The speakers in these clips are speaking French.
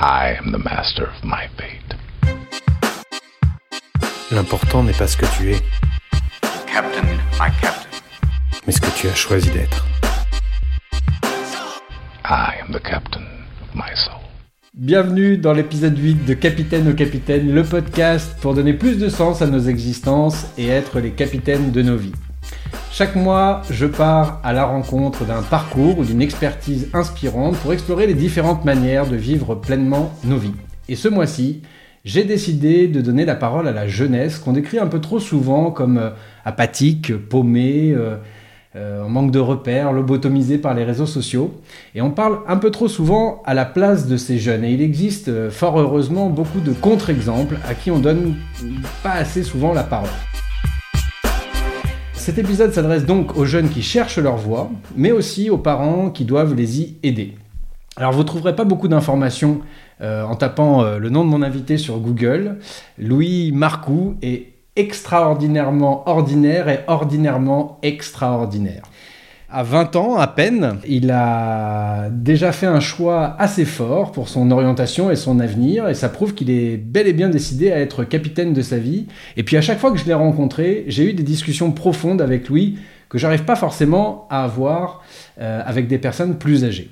I am the master of my fate. L'important n'est pas ce que tu es, Captain, my captain. mais ce que tu as choisi d'être. I am the captain of my soul. Bienvenue dans l'épisode 8 de Capitaine au Capitaine, le podcast pour donner plus de sens à nos existences et être les capitaines de nos vies. Chaque mois, je pars à la rencontre d'un parcours ou d'une expertise inspirante pour explorer les différentes manières de vivre pleinement nos vies. Et ce mois-ci, j'ai décidé de donner la parole à la jeunesse qu'on décrit un peu trop souvent comme euh, apathique, paumée, euh, euh, en manque de repères, lobotomisée par les réseaux sociaux. Et on parle un peu trop souvent à la place de ces jeunes. Et il existe fort heureusement beaucoup de contre-exemples à qui on donne pas assez souvent la parole. Cet épisode s'adresse donc aux jeunes qui cherchent leur voie, mais aussi aux parents qui doivent les y aider. Alors vous ne trouverez pas beaucoup d'informations euh, en tapant euh, le nom de mon invité sur Google. Louis Marcoux est extraordinairement ordinaire et ordinairement extraordinaire. À 20 ans à peine, il a déjà fait un choix assez fort pour son orientation et son avenir, et ça prouve qu'il est bel et bien décidé à être capitaine de sa vie. Et puis à chaque fois que je l'ai rencontré, j'ai eu des discussions profondes avec lui que j'arrive pas forcément à avoir euh, avec des personnes plus âgées.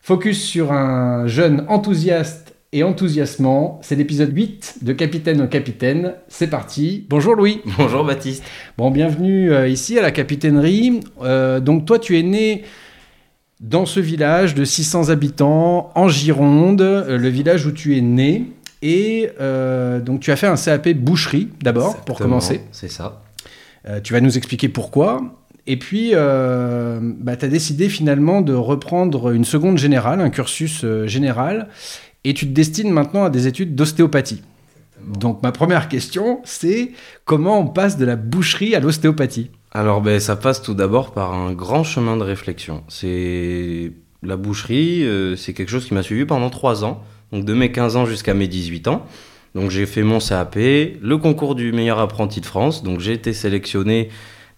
Focus sur un jeune enthousiaste et enthousiasmant, c'est l'épisode 8 de Capitaine au Capitaine. C'est parti. Bonjour Louis. Bonjour Baptiste. Bon, bienvenue euh, ici à la capitainerie. Euh, donc toi, tu es né dans ce village de 600 habitants en Gironde, euh, le village où tu es né. Et euh, donc tu as fait un CAP boucherie d'abord, pour commencer. C'est ça. Euh, tu vas nous expliquer pourquoi. Et puis, euh, bah, tu as décidé finalement de reprendre une seconde générale, un cursus euh, général, et tu te destines maintenant à des études d'ostéopathie. Donc ma première question, c'est comment on passe de la boucherie à l'ostéopathie? Alors ben, ça passe tout d'abord par un grand chemin de réflexion. C'est la boucherie, euh, c'est quelque chose qui m'a suivi pendant 3 ans, donc de mes 15 ans jusqu'à mes 18 ans. Donc j'ai fait mon CAP, le concours du meilleur apprenti de France, donc j'ai été sélectionné.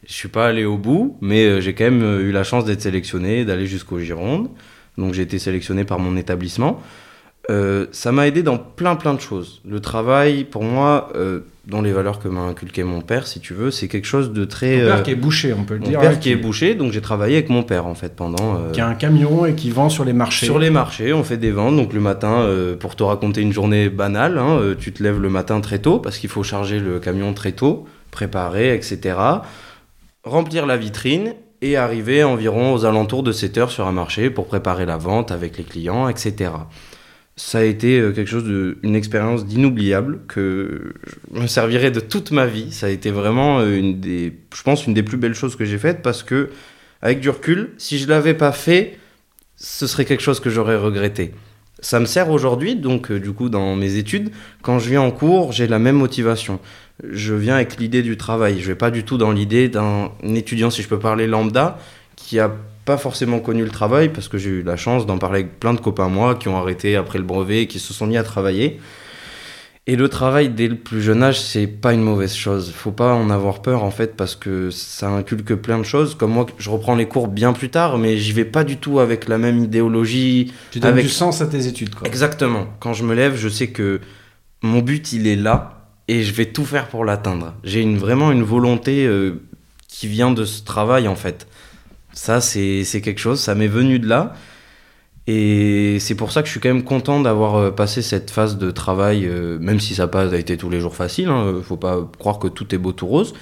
Je suis pas allé au bout, mais euh, j'ai quand même euh, eu la chance d'être sélectionné, d'aller jusqu'au Gironde. Donc j'ai été sélectionné par mon établissement. Euh, ça m'a aidé dans plein plein de choses. Le travail, pour moi, euh, dans les valeurs que m'a inculqué mon père, si tu veux, c'est quelque chose de très... Ton père euh, qui est bouché, on peut le mon dire. père hein, qui est bouché, donc j'ai travaillé avec mon père en fait pendant... qui a un camion et qui vend sur les marchés. sur les marchés, on fait des ventes. Donc le matin, pour te raconter une journée banale, hein, tu te lèves le matin très tôt parce qu'il faut charger le camion très tôt, préparer, etc. Remplir la vitrine et arriver environ aux alentours de 7 heures sur un marché pour préparer la vente avec les clients, etc. Ça a été euh, quelque chose de, une expérience d'inoubliable que je me servirai de toute ma vie. Ça a été vraiment euh, une des, je pense, une des plus belles choses que j'ai faites parce que, avec du recul, si je l'avais pas fait, ce serait quelque chose que j'aurais regretté. Ça me sert aujourd'hui, donc euh, du coup dans mes études, quand je viens en cours, j'ai la même motivation. Je viens avec l'idée du travail. Je vais pas du tout dans l'idée d'un étudiant, si je peux parler lambda, qui a pas forcément connu le travail, parce que j'ai eu la chance d'en parler avec plein de copains moi qui ont arrêté après le brevet, qui se sont mis à travailler. Et le travail dès le plus jeune âge, c'est pas une mauvaise chose. Faut pas en avoir peur en fait parce que ça inculque plein de choses. Comme moi, je reprends les cours bien plus tard, mais j'y vais pas du tout avec la même idéologie. Tu donnes avec- du sens à tes études. Quoi. Exactement. Quand je me lève, je sais que mon but il est là et je vais tout faire pour l'atteindre. J'ai une, vraiment une volonté euh, qui vient de ce travail en fait. Ça c'est quelque chose, ça m'est venu de là. Et c'est pour ça que je suis quand même content d'avoir euh, passé cette phase de travail, euh, même si ça n'a pas été tous les jours facile. Hein, faut pas croire que tout est beau tout rose.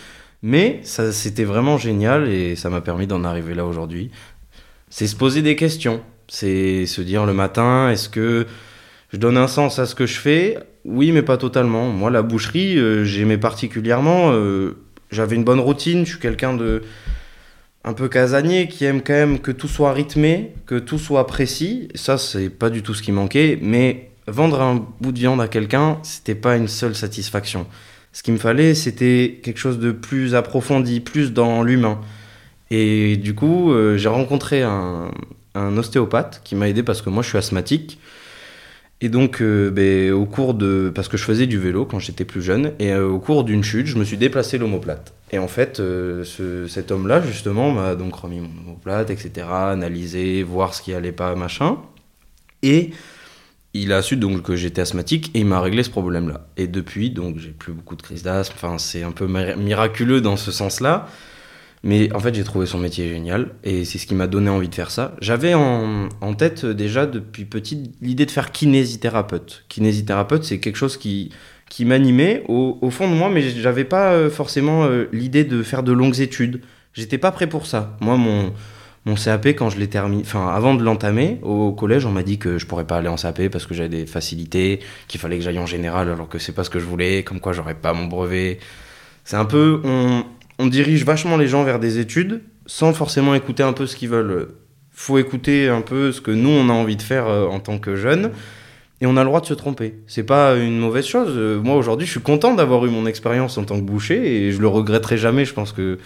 Mais ça c'était vraiment génial et ça m'a permis d'en arriver là aujourd'hui. C'est se poser des questions. C'est se dire le matin, est-ce que je donne un sens à ce que je fais? Oui, mais pas totalement. Moi, la boucherie, euh, j'aimais particulièrement. euh, J'avais une bonne routine. Je suis quelqu'un de un peu casanier qui aime quand même que tout soit rythmé, que tout soit précis. Ça, c'est pas du tout ce qui manquait. Mais vendre un bout de viande à quelqu'un, c'était pas une seule satisfaction. Ce qu'il me fallait, c'était quelque chose de plus approfondi, plus dans l'humain. Et du coup, euh, j'ai rencontré un, un ostéopathe qui m'a aidé parce que moi, je suis asthmatique. Et donc, euh, ben, au cours de. Parce que je faisais du vélo quand j'étais plus jeune, et euh, au cours d'une chute, je me suis déplacé l'omoplate. Et en fait, euh, ce- cet homme-là, justement, m'a donc remis mon omoplate, etc., analysé, voir ce qui allait pas, machin. Et il a su donc que j'étais asthmatique et il m'a réglé ce problème-là. Et depuis, donc, j'ai plus beaucoup de crises d'asthme. Enfin, c'est un peu mi- miraculeux dans ce sens-là. Mais en fait, j'ai trouvé son métier génial et c'est ce qui m'a donné envie de faire ça. J'avais en, tête euh, déjà depuis petit l'idée de faire kinésithérapeute. Kinésithérapeute, c'est quelque chose qui, qui m'animait au, fond de moi, mais j'avais pas euh, forcément euh, l'idée de faire de longues études. J'étais pas prêt pour ça. Moi, mon, mon CAP, quand je l'ai terminé, enfin, avant de l'entamer, au collège, on m'a dit que je pourrais pas aller en CAP parce que j'avais des facilités, qu'il fallait que j'aille en général alors que c'est pas ce que je voulais, comme quoi j'aurais pas mon brevet. C'est un peu, on dirige vachement les gens vers des études sans forcément écouter un peu ce qu'ils veulent. Faut écouter un peu ce que nous on a envie de faire euh, en tant que jeunes. Et on a le droit de se tromper. C'est pas une mauvaise chose. Euh, Moi aujourd'hui, je suis content d'avoir eu mon expérience en tant que boucher et je le regretterai jamais. Je pense que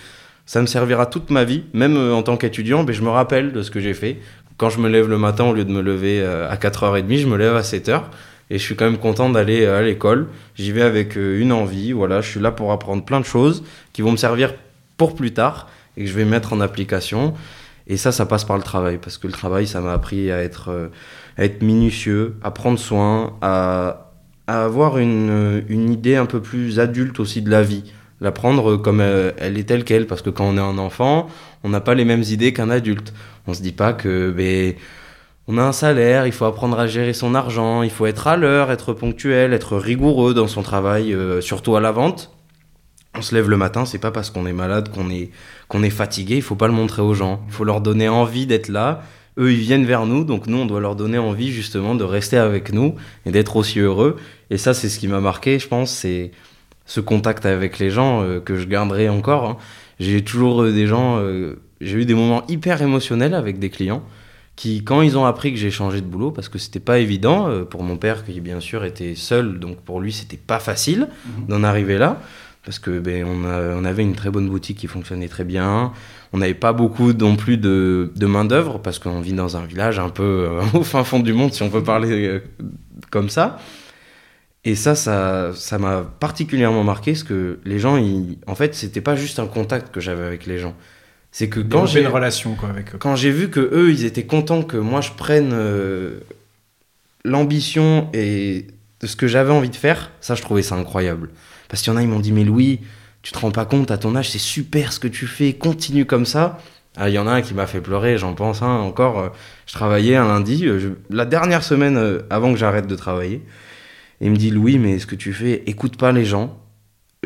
ça me servira toute ma vie, même euh, en tant qu'étudiant. Mais je me rappelle de ce que j'ai fait. Quand je me lève le matin, au lieu de me lever à 4h30, je me lève à 7h. Et je suis quand même content d'aller euh, à l'école. J'y vais avec euh, une envie. Voilà, je suis là pour apprendre plein de choses qui vont me servir pour plus tard et que je vais mettre en application. Et ça, ça passe par le travail. Parce que le travail, ça m'a appris à être, euh, à être minutieux, à prendre soin, à, avoir une, une idée un peu plus adulte aussi de la vie. La prendre comme elle est telle qu'elle. Parce que quand on est un enfant, on n'a pas les mêmes idées qu'un adulte. On se dit pas que ben, on a un salaire, il faut apprendre à gérer son argent, il faut être à l'heure, être ponctuel, être rigoureux dans son travail, euh, surtout à la vente. On se lève le matin, c'est pas parce qu'on est malade qu'on est, qu'on est fatigué, il faut pas le montrer aux gens. Il faut leur donner envie d'être là. Eux, ils viennent vers nous, donc nous, on doit leur donner envie justement de rester avec nous et d'être aussi heureux. Et ça, c'est ce qui m'a marqué, je pense, c'est ce contact avec les gens euh, que je garderai encore. hein. J'ai toujours euh, des gens, euh, j'ai eu des moments hyper émotionnels avec des clients qui, quand ils ont appris que j'ai changé de boulot, parce que c'était pas évident euh, pour mon père, qui bien sûr était seul, donc pour lui c'était pas facile d'en arriver là, parce que ben, on, a- on avait une très bonne boutique qui fonctionnait très bien, on n'avait pas beaucoup non plus de, de main d'œuvre, parce qu'on vit dans un village un peu euh, au fin fond du monde, si on peut parler euh, comme ça. Et ça, ça, ça m'a particulièrement marqué, parce que les gens, ils- en fait, c'était pas juste un contact que j'avais avec les gens. C'est que quand j'ai j'ai une relation quoi avec eux. quand j'ai vu que eux ils étaient contents que moi je prenne euh, l'ambition et de ce que j'avais envie de faire, ça je trouvais ça incroyable. Parce qu'il y en a ils m'ont dit mais Louis, tu te rends pas compte à ton âge c'est super ce que tu fais, continue comme ça. Ah, Il y en a un qui m'a fait pleurer, j'en pense hein, encore. euh, je travaillais un lundi, euh, je- la dernière semaine euh, avant que j'arrête de travailler. Et il me dit Louis mais ce que tu fais, écoute pas les gens,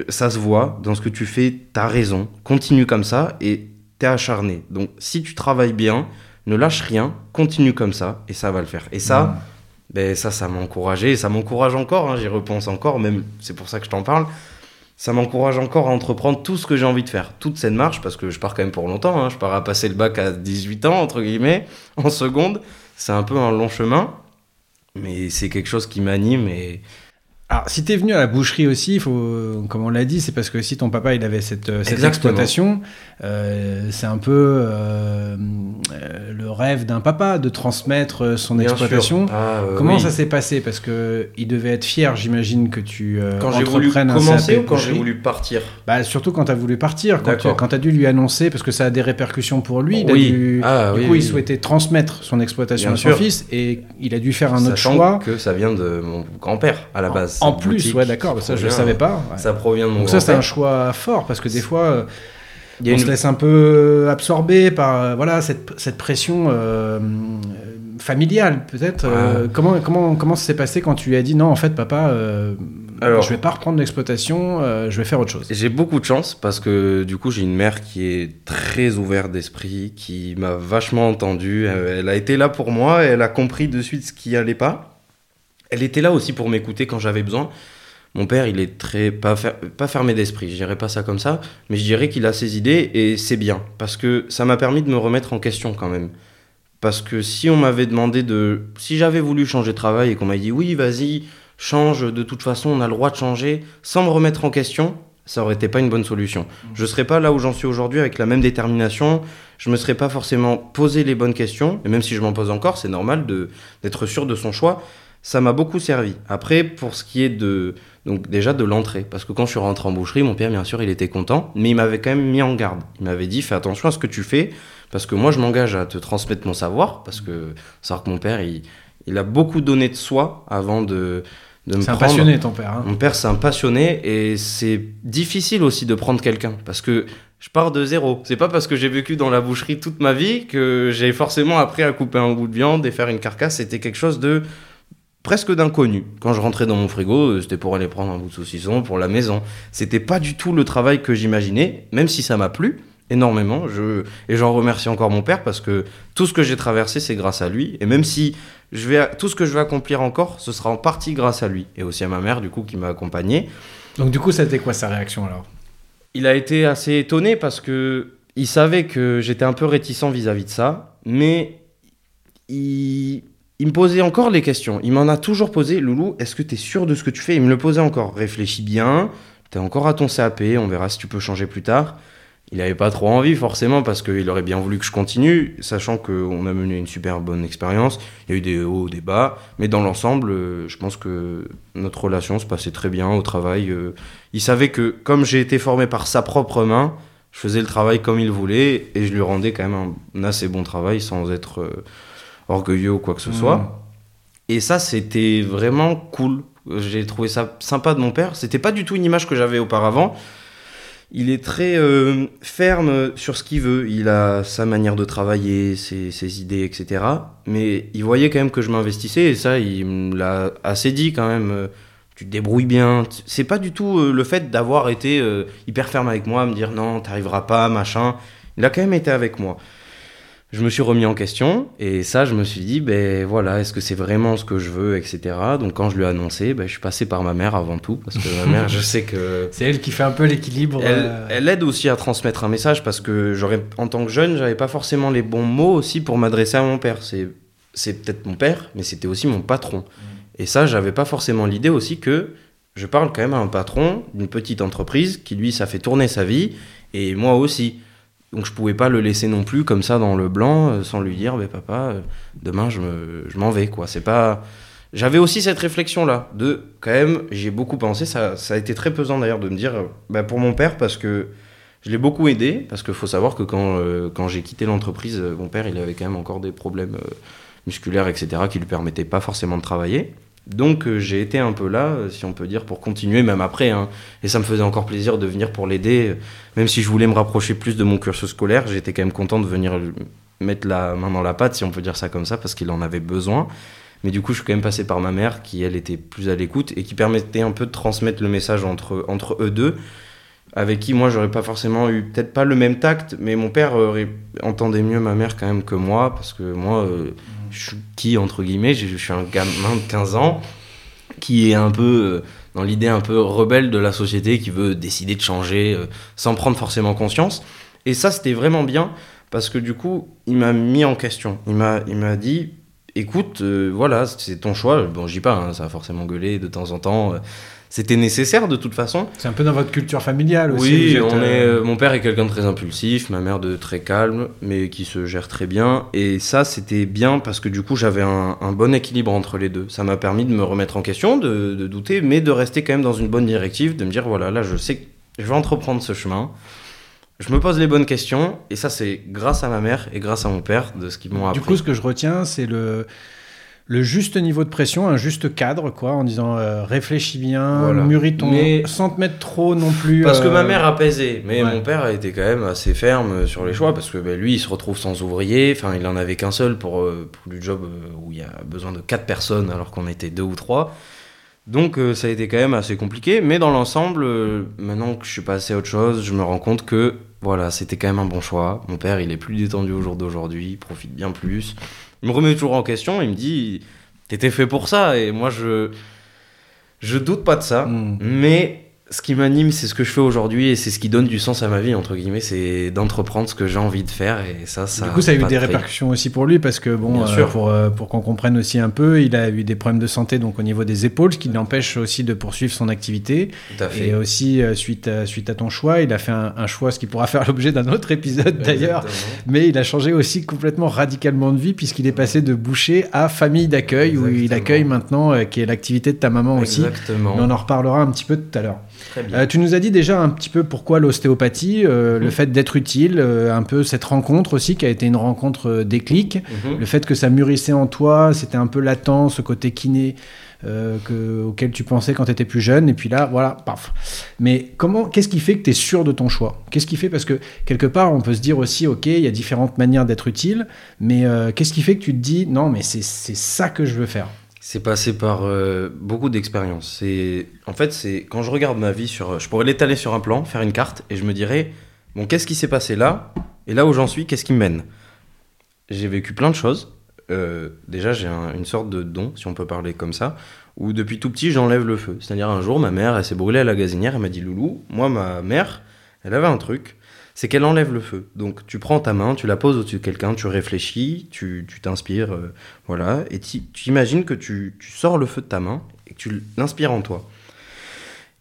ça se voit dans ce que tu fais, t'as raison, continue comme ça et t'es acharné. Donc si tu travailles bien, ne lâche rien, continue comme ça et ça va le faire. Et ça, ben ça, ça m'a encouragé et ça m'encourage encore. hein, J'y repense encore, même c'est pour ça que je t'en parle. Ça m'encourage encore à entreprendre tout ce que j'ai envie de faire, toute cette marche, parce que je pars quand même pour longtemps. hein, Je pars à passer le bac à 18 ans, entre guillemets, en seconde. C'est un peu un long chemin, mais c'est quelque chose qui m'anime et Alors, si t'es venu à la boucherie aussi, faut, comme on l'a dit, c'est parce que si ton papa il avait cette, euh, cette exploitation, euh, c'est un peu euh, le rêve d'un papa de transmettre son Bien exploitation. Ah, euh, Comment oui. ça s'est passé? Parce que il devait être fier, j'imagine, que tu Quand j'ai voulu commencer ou quand j'ai voulu partir? Bah, surtout quand tu as voulu partir, quand tu as dû lui annoncer, parce que ça a des répercussions pour lui. il a Oui. dû- Ah, du oui, coup, il souhaitait transmettre son exploitation Bien à son sûr. fils et il a dû faire un autre choix. que ça vient de mon grand-père à la base. En plus, boutique ouais, d'accord, ça je savais pas. ouais. Ça provient de mon Donc ça c'est un choix fort parce que des fois euh, Il y a on une- se laisse un peu absorber par euh, voilà cette, cette pression euh, euh, familiale peut-être. euh, comment comment comment ça s'est passé quand tu lui as dit non en fait papa euh, Alors- je vais pas reprendre l'exploitation euh, je vais faire autre chose? J'ai beaucoup de chance parce que du coup j'ai une mère qui est très ouverte d'esprit, qui m'a vachement entendu. Euh, Elle a été là pour moi, elle a compris de suite ce qui allait pas. Elle était là aussi pour m'écouter quand j'avais besoin. Mon père, il est très pas, pas fermé d'esprit, je dirais pas ça comme ça, mais je dirais qu'il a ses idées et c'est bien parce que ça m'a permis de me remettre en question quand même. Parce que si on m'avait demandé de. Si j'avais voulu changer de travail et qu'on m'avait dit oui, vas-y, change, de toute façon, on a le droit de changer, sans me remettre en question, ça aurait été pas une bonne solution. Je serais pas là où j'en suis aujourd'hui avec la même détermination, je me serais pas forcément posé les bonnes questions, et même si je m'en pose encore, c'est normal de d'être sûr de son choix. Ça m'a beaucoup servi. Après, pour ce qui est de. Donc, déjà de l'entrée. Parce que quand je suis rentré en boucherie, mon père, bien sûr, il était content, mais il m'avait quand même mis en garde. Il m'avait dit fais attention à ce que tu fais, parce que moi, je m'engage à te transmettre mon savoir, parce que savoir que mon père, il, Il a beaucoup donné de soi avant de, de me C'est un prendre. passionné, ton père. hein. Mon père, c'est un passionné et c'est difficile aussi de prendre quelqu'un parce que je pars de zéro. C'est pas parce que j'ai vécu dans la boucherie toute ma vie que j'ai forcément appris à couper un bout de viande et faire une carcasse. C'était quelque chose de presque d'inconnu. Quand je rentrais dans mon frigo, euh, c'était pour aller prendre un bout de saucisson pour la maison. C'était pas du tout le travail que j'imaginais, même si ça m'a plu énormément. Je... Et j'en remercie encore mon père parce que tout ce que j'ai traversé, c'est grâce à lui. Et même si je vais... tout ce que je vais accomplir encore, ce sera en partie grâce à lui. Et aussi à ma mère, du coup, qui m'a accompagné. Donc, du coup, c'était quoi sa réaction alors? Il a été assez étonné parce que il savait que j'étais un peu réticent vis-à-vis de ça, mais il, il me posait encore les questions. Il m'en a toujours posé. Loulou, est-ce que tu es sûr de ce que tu fais? Il me le posait encore. Réfléchis bien. T'es encore à ton CAP. On verra si tu peux changer plus tard. Il n'avait pas trop envie forcément parce qu'il aurait bien voulu que je continue, sachant qu'on a mené une super bonne expérience. Il y a eu des hauts, des bas, mais dans l'ensemble, euh, je pense que notre relation se passait très bien au travail. euh. Il savait que comme j'ai été formé par sa propre main, je faisais le travail comme il voulait et je lui rendais quand même un, assez bon travail sans être euh, orgueilleux ou quoi que ce soit. Et ça, c'était vraiment cool. J'ai trouvé ça sympa de mon père. C'était pas du tout une image que j'avais auparavant. Il est très euh, ferme sur ce qu'il veut. Il a sa manière de travailler, ses, ses idées, etc. Mais il voyait quand même que je m'investissais et ça, il me l'a assez dit quand même. euh, Tu te débrouilles bien. C'est pas du tout euh, le fait d'avoir été euh, hyper ferme avec moi, me dire non, t'arriveras pas, machin. Il a quand même été avec moi. Je me suis remis en question et ça, je me suis dit, ben voilà, est-ce que c'est vraiment ce que je veux, etc. Donc quand je lui ai annoncé, ben, je suis passé par ma mère avant tout parce que ma mère, je sais que C'est elle qui fait un peu l'équilibre. elle, euh, elle aide aussi à transmettre un message parce que j'aurais, en tant que jeune, j'avais pas forcément les bons mots aussi pour m'adresser à mon père. C'est, c'est peut-être mon père, mais c'était aussi mon patron. Et ça, j'avais pas forcément l'idée aussi que je parle quand même à un patron d'une petite entreprise qui lui, ça fait tourner sa vie et moi aussi. Donc je pouvais pas le laisser non plus comme ça dans le blanc euh, sans lui dire, mais papa, euh, demain je, me, je m'en vais quoi. C'est pas. J'avais aussi cette réflexion là de quand même, j'y ai beaucoup pensé. Ça, ça a été très pesant d'ailleurs de me dire, euh, bah, pour mon père parce que je l'ai beaucoup aidé parce qu'il faut savoir que quand, quand j'ai quitté l'entreprise, mon père il avait quand même encore des problèmes musculaires etc qui lui permettaient pas forcément de travailler. Donc euh, j'ai été un peu là, euh, si on peut dire, pour continuer même après. hein. Et ça me faisait encore plaisir de venir pour l'aider. euh, Même si je voulais me rapprocher plus de mon cursus scolaire, j'étais quand même content de venir mettre la main dans la pâte, si on peut dire ça comme ça, parce qu'il en avait besoin. Mais du coup, je suis quand même passé par ma mère, qui elle était plus à l'écoute et qui permettait un peu de transmettre le message entre, entre eux deux, avec qui moi j'aurais pas forcément eu, peut-être pas le même tact, mais mon père entendait mieux ma mère quand même que moi, parce que moi, je suis qui entre guillemets, je, suis un gamin de 15 ans qui est un peu euh, dans l'idée un peu rebelle de la société, qui veut décider de changer euh, sans prendre forcément conscience. Et ça, c'était vraiment bien parce que du coup, il m'a mis en question. Il m'a, il m'a dit, écoute, euh, voilà, c'est ton choix. Bon, dis pas, hein, ça a forcément gueulé de temps en temps. C'était nécessaire de toute façon. C'est un peu dans votre culture familiale aussi. Oui, on est, euh, euh, mon père est quelqu'un de très impulsif, ma mère de très calme, mais qui se gère très bien. Et ça, c'était bien parce que du coup, j'avais un, un bon équilibre entre les deux. Ça m'a permis de me remettre en question, de, de douter, mais de rester quand même dans une bonne directive, de me dire voilà, là, je sais que je vais entreprendre ce chemin. Je me pose les bonnes questions, et ça, c'est grâce à ma mère et grâce à mon père de ce qu'ils m'ont appris. Du coup, ce que je retiens, c'est le, le juste niveau de pression, un juste cadre, quoi, en disant euh, réfléchis bien, Voilà. mûris ton. Mais- sans te mettre trop non plus. Parce que euh, ma mère apaisait, mais ouais. mon père a été quand même assez ferme sur les choix, parce que ben, lui, il se retrouve sans ouvrier, enfin, il en avait qu'un seul pour, euh, pour le job euh, où il y a besoin de quatre personnes alors qu'on était deux ou trois. Donc euh, ça a été quand même assez compliqué, mais dans l'ensemble, euh, maintenant que je suis passé à autre chose, je me rends compte que voilà, c'était quand même un bon choix. Mon père, il est plus détendu au jour d'aujourd'hui, il profite bien plus. Il me remet toujours en question, il me dit T'étais fait pour ça, et moi je. Je doute pas de ça. Mm. Mais ce qui m'anime, c'est ce que je fais aujourd'hui et c'est ce qui donne du sens à ma vie, entre guillemets, c'est d'entreprendre ce que j'ai envie de faire et ça, ça. Du coup, ça a eu des de répercussions aussi pour lui parce que, bon, euh, sûr. pour, euh, pour qu'on comprenne aussi un peu, il a eu des problèmes de santé donc au niveau des épaules, ce qui l'empêche aussi de poursuivre son activité. Tout à fait. Et aussi, euh, suite, à, suite à ton choix, il a fait un, un choix, ce qui pourra faire l'objet d'un autre épisode d'ailleurs. Mais il a changé aussi complètement radicalement de vie puisqu'il est passé de boucher à famille d'accueil où il accueille maintenant, qui est l'activité de ta maman aussi. Exactement. Mais on en reparlera un petit peu tout à l'heure. Très bien. Euh, tu nous as dit déjà un petit peu pourquoi l'ostéopathie, euh, le Mhm. fait d'être utile, euh, un peu cette rencontre aussi qui a été une rencontre déclic, Mhm. le fait que ça mûrissait en toi, c'était un peu latent, ce côté kiné que- auquel tu pensais quand tu étais plus jeune, et puis là, voilà, paf. Mais comment, qu'est-ce qui fait que tu es sûr de ton choix? Qu'est-ce qui fait Parce que quelque part, on peut se dire aussi, ok, il y a différentes manières d'être utile, mais qu'est-ce qui fait que tu te dis, non, mais c'est ça que je veux faire? C'est passé par euh, beaucoup d'expériences. En fait c'est quand je regarde ma vie sur, je pourrais l'étaler sur un plan, faire une carte et je me dirais bon qu'est-ce qui s'est passé là et là où j'en suis qu'est-ce qui me mène? J'ai vécu plein de choses. Euh, déjà j'ai un- une sorte de don si on peut parler comme ça où depuis tout petit j'enlève le feu. C'est-à-dire un jour ma mère elle s'est brûlée à la gazinière elle m'a dit loulou moi ma mère elle avait un truc c'est qu'elle enlève le feu. Donc tu prends ta main, tu la poses au-dessus de quelqu'un, tu réfléchis, tu t'inspires, euh, voilà, et tu imagines que tu, tu sors le feu de ta main et que tu l'inspires en toi.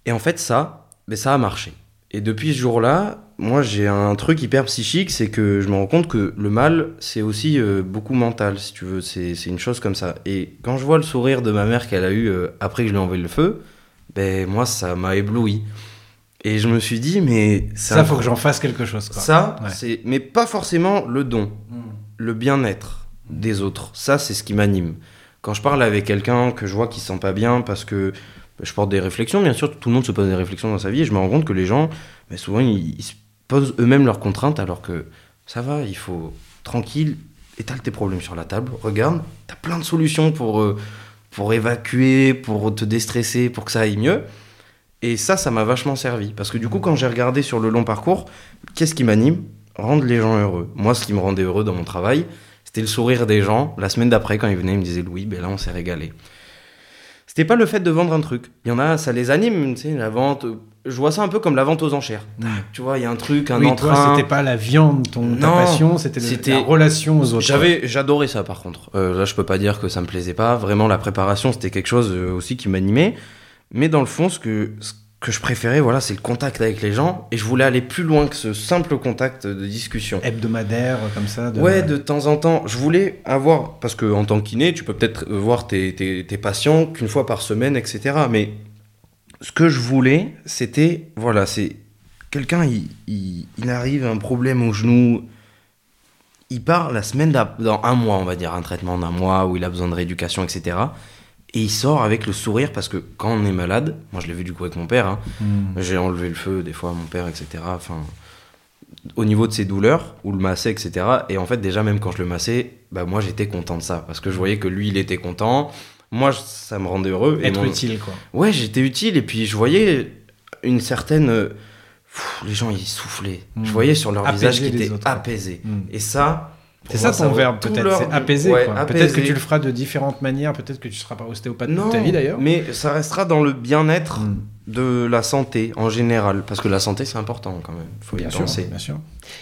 Et en fait ça, ben, ça a marché. Et depuis ce jour-là, moi j'ai un truc hyper psychique, c'est que je me rends compte que le mal, c'est aussi euh, beaucoup mental, si tu veux, c'est une chose comme ça. Et quand je vois le sourire de ma mère qu'elle a eu euh, après que je lui ai envoyé le feu, ben moi ça m'a ébloui. Et je me suis dit, mais Ça, un- faut que j'en fasse quelque chose. Quoi. ça, Ouais. c'est mais pas forcément le don, le bien-être des autres. Ça, c'est ce qui m'anime. Quand je parle avec quelqu'un que je vois qui se sent pas bien parce que je porte des réflexions, bien sûr, tout le monde se pose des réflexions dans sa vie et je me rends compte que les gens, bah, souvent, ils, ils se posent eux-mêmes leurs contraintes alors que ça va, il faut tranquille, étale tes problèmes sur la table, regarde, t'as plein de solutions pour, euh, pour évacuer, pour te déstresser, pour que ça aille mieux. Et ça, ça m'a vachement servi. Parce que du coup, quand j'ai regardé sur le long parcours, qu'est-ce qui m'anime? Rendre les gens heureux. Moi, ce qui me rendait heureux dans mon travail, c'était le sourire des gens. La semaine d'après, quand ils venaient, ils me disaient Louis, ben là, on s'est régalé. C'était pas le fait de vendre un truc. Il y en a, ça les anime, tu sais, la vente. Je vois ça un peu comme la vente aux enchères. Tu vois, il y a un truc, un oui, entrain. toi, c'était pas la viande, ton, ta passion, c'était- la relation aux autres. J'avais, j'adorais ça par contre. Euh, là, je peux pas dire que ça me plaisait pas. Vraiment, la préparation, c'était quelque chose euh, aussi qui m'animait. Mais dans le fond, ce que, ce que je préférais, voilà, c'est le contact avec les gens. Et je voulais aller plus loin que ce simple contact de discussion. hebdomadaire comme ça. De... Ouais, de temps en temps, je voulais avoir, parce que en tant que kiné, tu peux peut-être voir tes, tes, tes patients qu'une fois par semaine, etc. Mais ce que je voulais, c'était, voilà, c'est quelqu'un, il, il, il arrive un problème au genou, il part la semaine d'ap- dans un mois, on va dire, un traitement d'un mois où il a besoin de rééducation, etc. Et il sort avec le sourire parce que quand on est malade, moi je l'ai vu du coup avec mon père, hein, Mm. j'ai enlevé le feu des fois à mon père, etc. Enfin, au niveau de ses douleurs, ou le massait, etc. Et en fait, déjà, même quand je le massais, bah, moi j'étais content de ça. Parce que je voyais que lui, il était content. Moi, ça me rendait heureux. Et Être mon- utile, quoi. Ouais, j'étais utile. Et puis, je voyais une certaine. pff, les gens, ils soufflaient. Je voyais sur leur Apaiser visage qu'ils étaient autres, apaisés. Mm. Et ça. C'est ça ton verbe, peut-être. C'est apaiser, Ouais. Peut-être que tu le feras de différentes manières. Peut-être que tu seras pas ostéopathe Non, toute ta vie, d'ailleurs. mais ça restera dans le bien-être Mm. De la santé en général. Parce que la santé, c'est important quand même. Faut Bien y sûr, penser. bien sûr.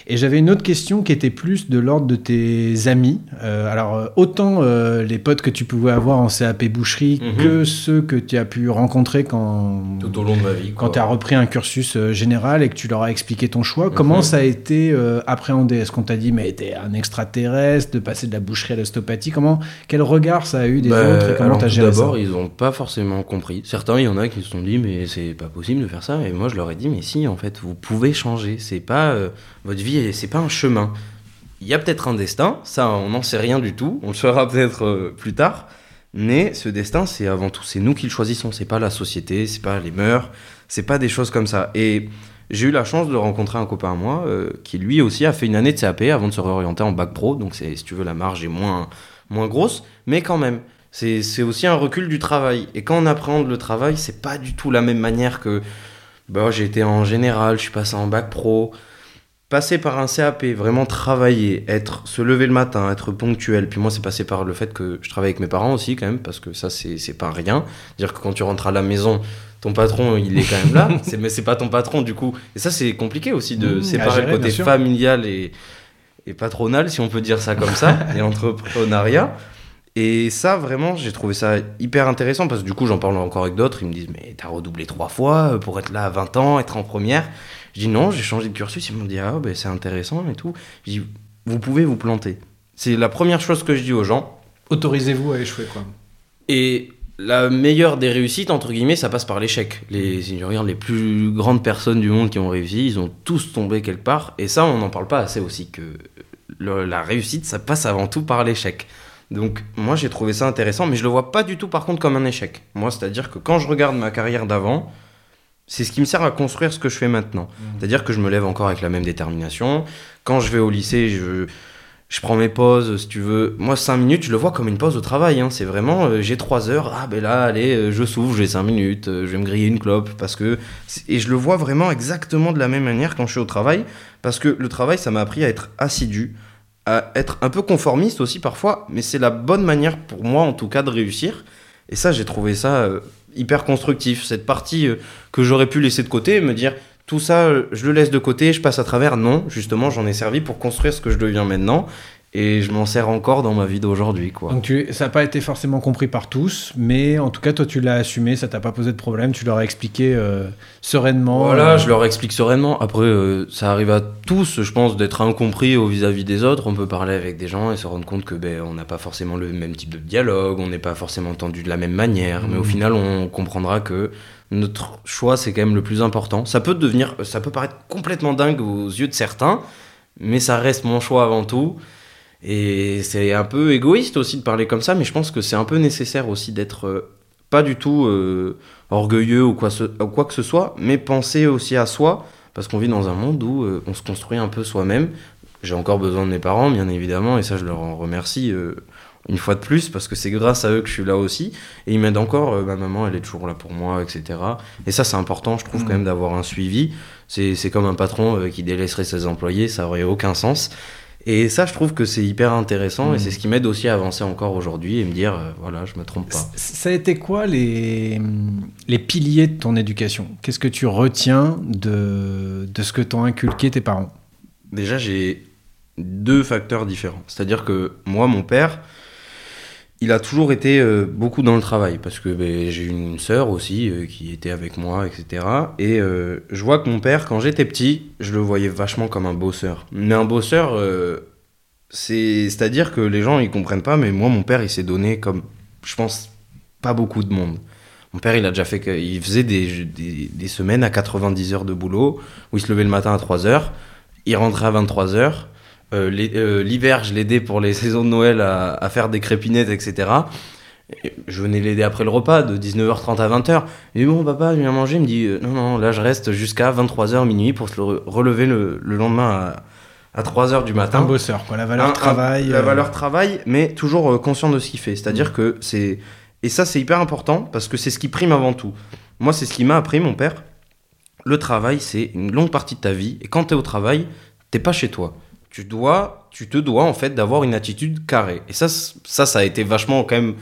Et j'avais une autre question qui était plus de l'ordre de tes amis. Euh, alors, euh, autant euh, les potes que tu pouvais avoir en CAP boucherie Mhm. que ceux que tu as pu rencontrer quand, Tout au long de ma vie. quand tu as repris un cursus euh, général et que tu leur as expliqué ton choix. Comment Mhm. ça a été appréhendé? Est-ce qu'on t'a dit, mais t'es un extraterrestre, de passer de la boucherie à l'ostéopathie? Comment Quel regard ça a eu des Bah, autres et comment t'as géré ça? D'abord, ils n'ont pas forcément compris. Certains, il y en a qui se sont dit, mais c'est pas possible de faire ça. Et moi, je leur ai dit, mais si, en fait, vous pouvez changer. C'est pas euh, votre vie, c'est pas un chemin. Il y a peut-être un destin. Ça, on n'en sait rien du tout. On le saura peut-être euh, plus tard. Mais ce destin, c'est avant tout, c'est nous qui le choisissons. C'est pas la société, c'est pas les mœurs, c'est pas des choses comme ça. Et j'ai eu la chance de rencontrer un copain à moi euh, qui lui aussi a fait une année de CAP avant de se réorienter en bac pro. Donc si tu veux, la marge est moins, moins grosse, mais quand même. C'est, aussi un recul du travail. Et quand on appréhende le travail, c'est pas du tout la même manière que bah, j'ai été en général, je suis passé en bac pro. Passer par un CAP, vraiment travailler, être, se lever le matin, être ponctuel. Puis moi, c'est passé par le fait que je travaille avec mes parents aussi, quand même, parce que ça, c'est, c'est pas rien. Dire que quand tu rentres à la maison, ton patron, il est quand même là, mais c'est pas ton patron, du coup. Et ça, c'est compliqué aussi de Mmh, séparer gérer, le côté familial et, et patronal, si on peut dire ça comme ça, et entrepreneuriat. Et ça, vraiment, j'ai trouvé ça hyper intéressant parce que du coup, j'en parle encore avec d'autres. Ils me disent, mais t'as redoublé trois fois euh, pour être là à 20 ans, être en première. Je dis, non, j'ai changé de cursus. Ils m'ont dit, ah, ben c'est intéressant et tout. Je dis, vous pouvez vous planter. C'est la première chose que je dis aux gens. Autorisez-vous à échouer, quoi. Et la meilleure des réussites, entre guillemets, ça passe par l'échec. Les, si je regarde les plus grandes personnes du monde qui ont réussi, ils ont tous tombé quelque part. Et ça, on n'en parle pas assez aussi, que le- la réussite, ça passe avant tout par l'échec. Donc moi, j'ai trouvé ça intéressant, mais je le vois pas du tout, par contre, comme un échec. Moi, c'est-à-dire que quand je regarde ma carrière d'avant, c'est ce qui me sert à construire ce que je fais maintenant. C'est-à-dire que je me lève encore avec la même détermination. Quand je vais au lycée, je, je prends mes pauses, si tu veux. Moi, 5 minutes, je le vois comme une pause au travail. hein. C'est vraiment, euh, j'ai 3 heures, ah ben là, allez, euh, je souffle, j'ai 5 minutes, euh, je vais me griller une clope. Parce que... Et je le vois vraiment exactement de la même manière quand je suis au travail. Parce que le travail, ça m'a appris à être assidu, à être un peu conformiste aussi parfois. Mais c'est la bonne manière pour moi, en tout cas, de réussir. Et ça, j'ai trouvé ça euh, hyper constructif. Cette partie euh, que j'aurais pu laisser de côté me dire tout ça, euh, je le laisse de côté, je passe à travers. Non, justement, j'en ai servi pour construire ce que je deviens maintenant. Et je m'en sers encore dans ma vie d'aujourd'hui, quoi. Donc tu, ça n'a pas été forcément compris par tous, mais en tout cas, toi, tu l'as assumé, ça t'a pas posé de problème, tu leur as expliqué euh, sereinement. Voilà, euh, je leur explique sereinement. Après, euh, ça arrive à tous, je pense, d'être incompris au vis-à-vis des autres. On peut parler avec des gens et se rendre compte que ben, on n'a pas forcément le même type de dialogue, on n'est pas forcément entendu de la même manière. Mais au Mhm. final, on comprendra que notre choix, c'est quand même le plus important. Ça peut devenir, ça peut paraître complètement dingue aux yeux de certains, mais ça reste mon choix avant tout. Et c'est un peu égoïste aussi de parler comme ça, mais je pense que c'est un peu nécessaire aussi d'être euh, pas du tout euh, orgueilleux ou quoi, ce- ou quoi que ce soit, mais penser aussi à soi, parce qu'on vit dans un monde où euh, on se construit un peu soi-même. J'ai encore besoin de mes parents, bien évidemment, et ça je leur en remercie une fois de plus, parce que c'est grâce à eux que je suis là aussi. Et ils m'aident encore, ma maman elle est toujours là pour moi, etc. Et ça c'est important, je trouve quand même d'avoir un suivi. C'est comme un patron qui délaisserait ses employés, ça aurait aucun sens. Et ça, je trouve que c'est hyper intéressant et c'est ce qui m'aide aussi à avancer encore aujourd'hui et me dire, euh, voilà, je me trompe pas. Ça a été quoi les, les piliers de ton éducation? Qu'est-ce que tu retiens de, de ce que t'ont inculqué tes parents? Déjà, j'ai deux facteurs différents. C'est-à-dire que moi, mon père, il a toujours été euh, beaucoup dans le travail parce que ben, j'ai une sœur aussi euh, qui était avec moi, etc. Et euh, je vois que mon père, quand j'étais petit, je le voyais vachement comme un bosseur. Mais un bosseur, c'est- c'est-à-dire que les gens ils comprennent pas, mais moi, mon père, il s'est donné comme, je pense, pas beaucoup de monde. Mon père, il a déjà fait il faisait des, des, des semaines à 90 heures de boulot où il se levait le matin à 3 heures, il rentrait à 23 heures. Euh, euh, L'hiver, je l'aidais pour les saisons de Noël à, à faire des crépinettes, etc. Et je venais l'aider après le repas de 19h30 à 20h. Il dit Bon, papa, je viens manger. Il me dit euh, Non, non, là, je reste jusqu'à 23h minuit pour se le re- relever le, le lendemain à, à 3h du matin. Un bosseur, quoi. La valeur Un- un- travail. La euh, valeur travail, mais toujours conscient de ce qu'il fait. C'est-à-dire Mm. que c'est. Et ça, c'est hyper important parce que c'est ce qui prime avant tout. Moi, c'est ce qui m'a appris, mon père. Le travail, c'est une longue partie de ta vie. Et quand tu es au travail, t'es pas chez toi. Tu dois, tu te dois en fait d'avoir une attitude carrée. Et ça, ça, ça a été vachement quand même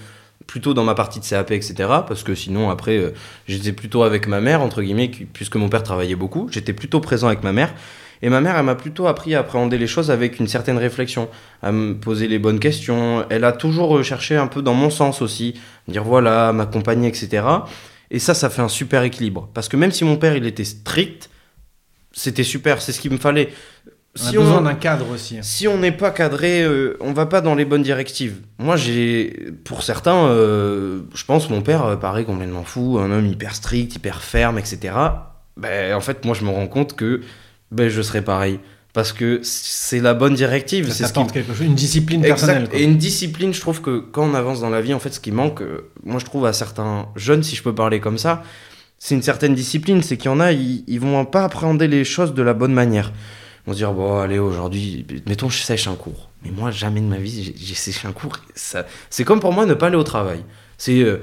plutôt dans ma partie de CAP, etc. Parce que sinon, après, euh, j'étais plutôt avec ma mère, entre guillemets, puisque mon père travaillait beaucoup. J'étais plutôt présent avec ma mère. Et ma mère, elle m'a plutôt appris à appréhender les choses avec une certaine réflexion, à me poser les bonnes questions. Elle a toujours euh, cherché un peu dans mon sens aussi, dire voilà, m'accompagner, etc. Et ça, ça fait un super équilibre. Parce que même si mon père, il était strict, c'était super, c'est ce qu'il me fallait. On a Si besoin on, d'un cadre aussi. si on n'est pas cadré, euh, on va pas dans les bonnes directives. Moi, j'ai, pour certains, euh, je pense mon père euh, paraît complètement fou, un homme hyper strict, hyper ferme, etc. Ben, en fait, moi, je me rends compte que ben, je serais pareil. Parce que c'est la bonne directive. Ça c'est ce qui t'apporte quelque chose, une discipline Exact. personnelle. quoi. Et une discipline, je trouve que quand on avance dans la vie, en fait, ce qui manque, euh, moi je trouve à certains jeunes, si je peux parler comme ça, c'est une certaine discipline. C'est qu'il y en a, ils, ils vont pas appréhender les choses de la bonne manière. Vont se dire, bon, allez, aujourd'hui, mettons, je sèche un cours. Mais moi, jamais de ma vie, j'ai- séché un cours. Ça, c'est comme pour moi ne pas aller au travail. C'est. euh,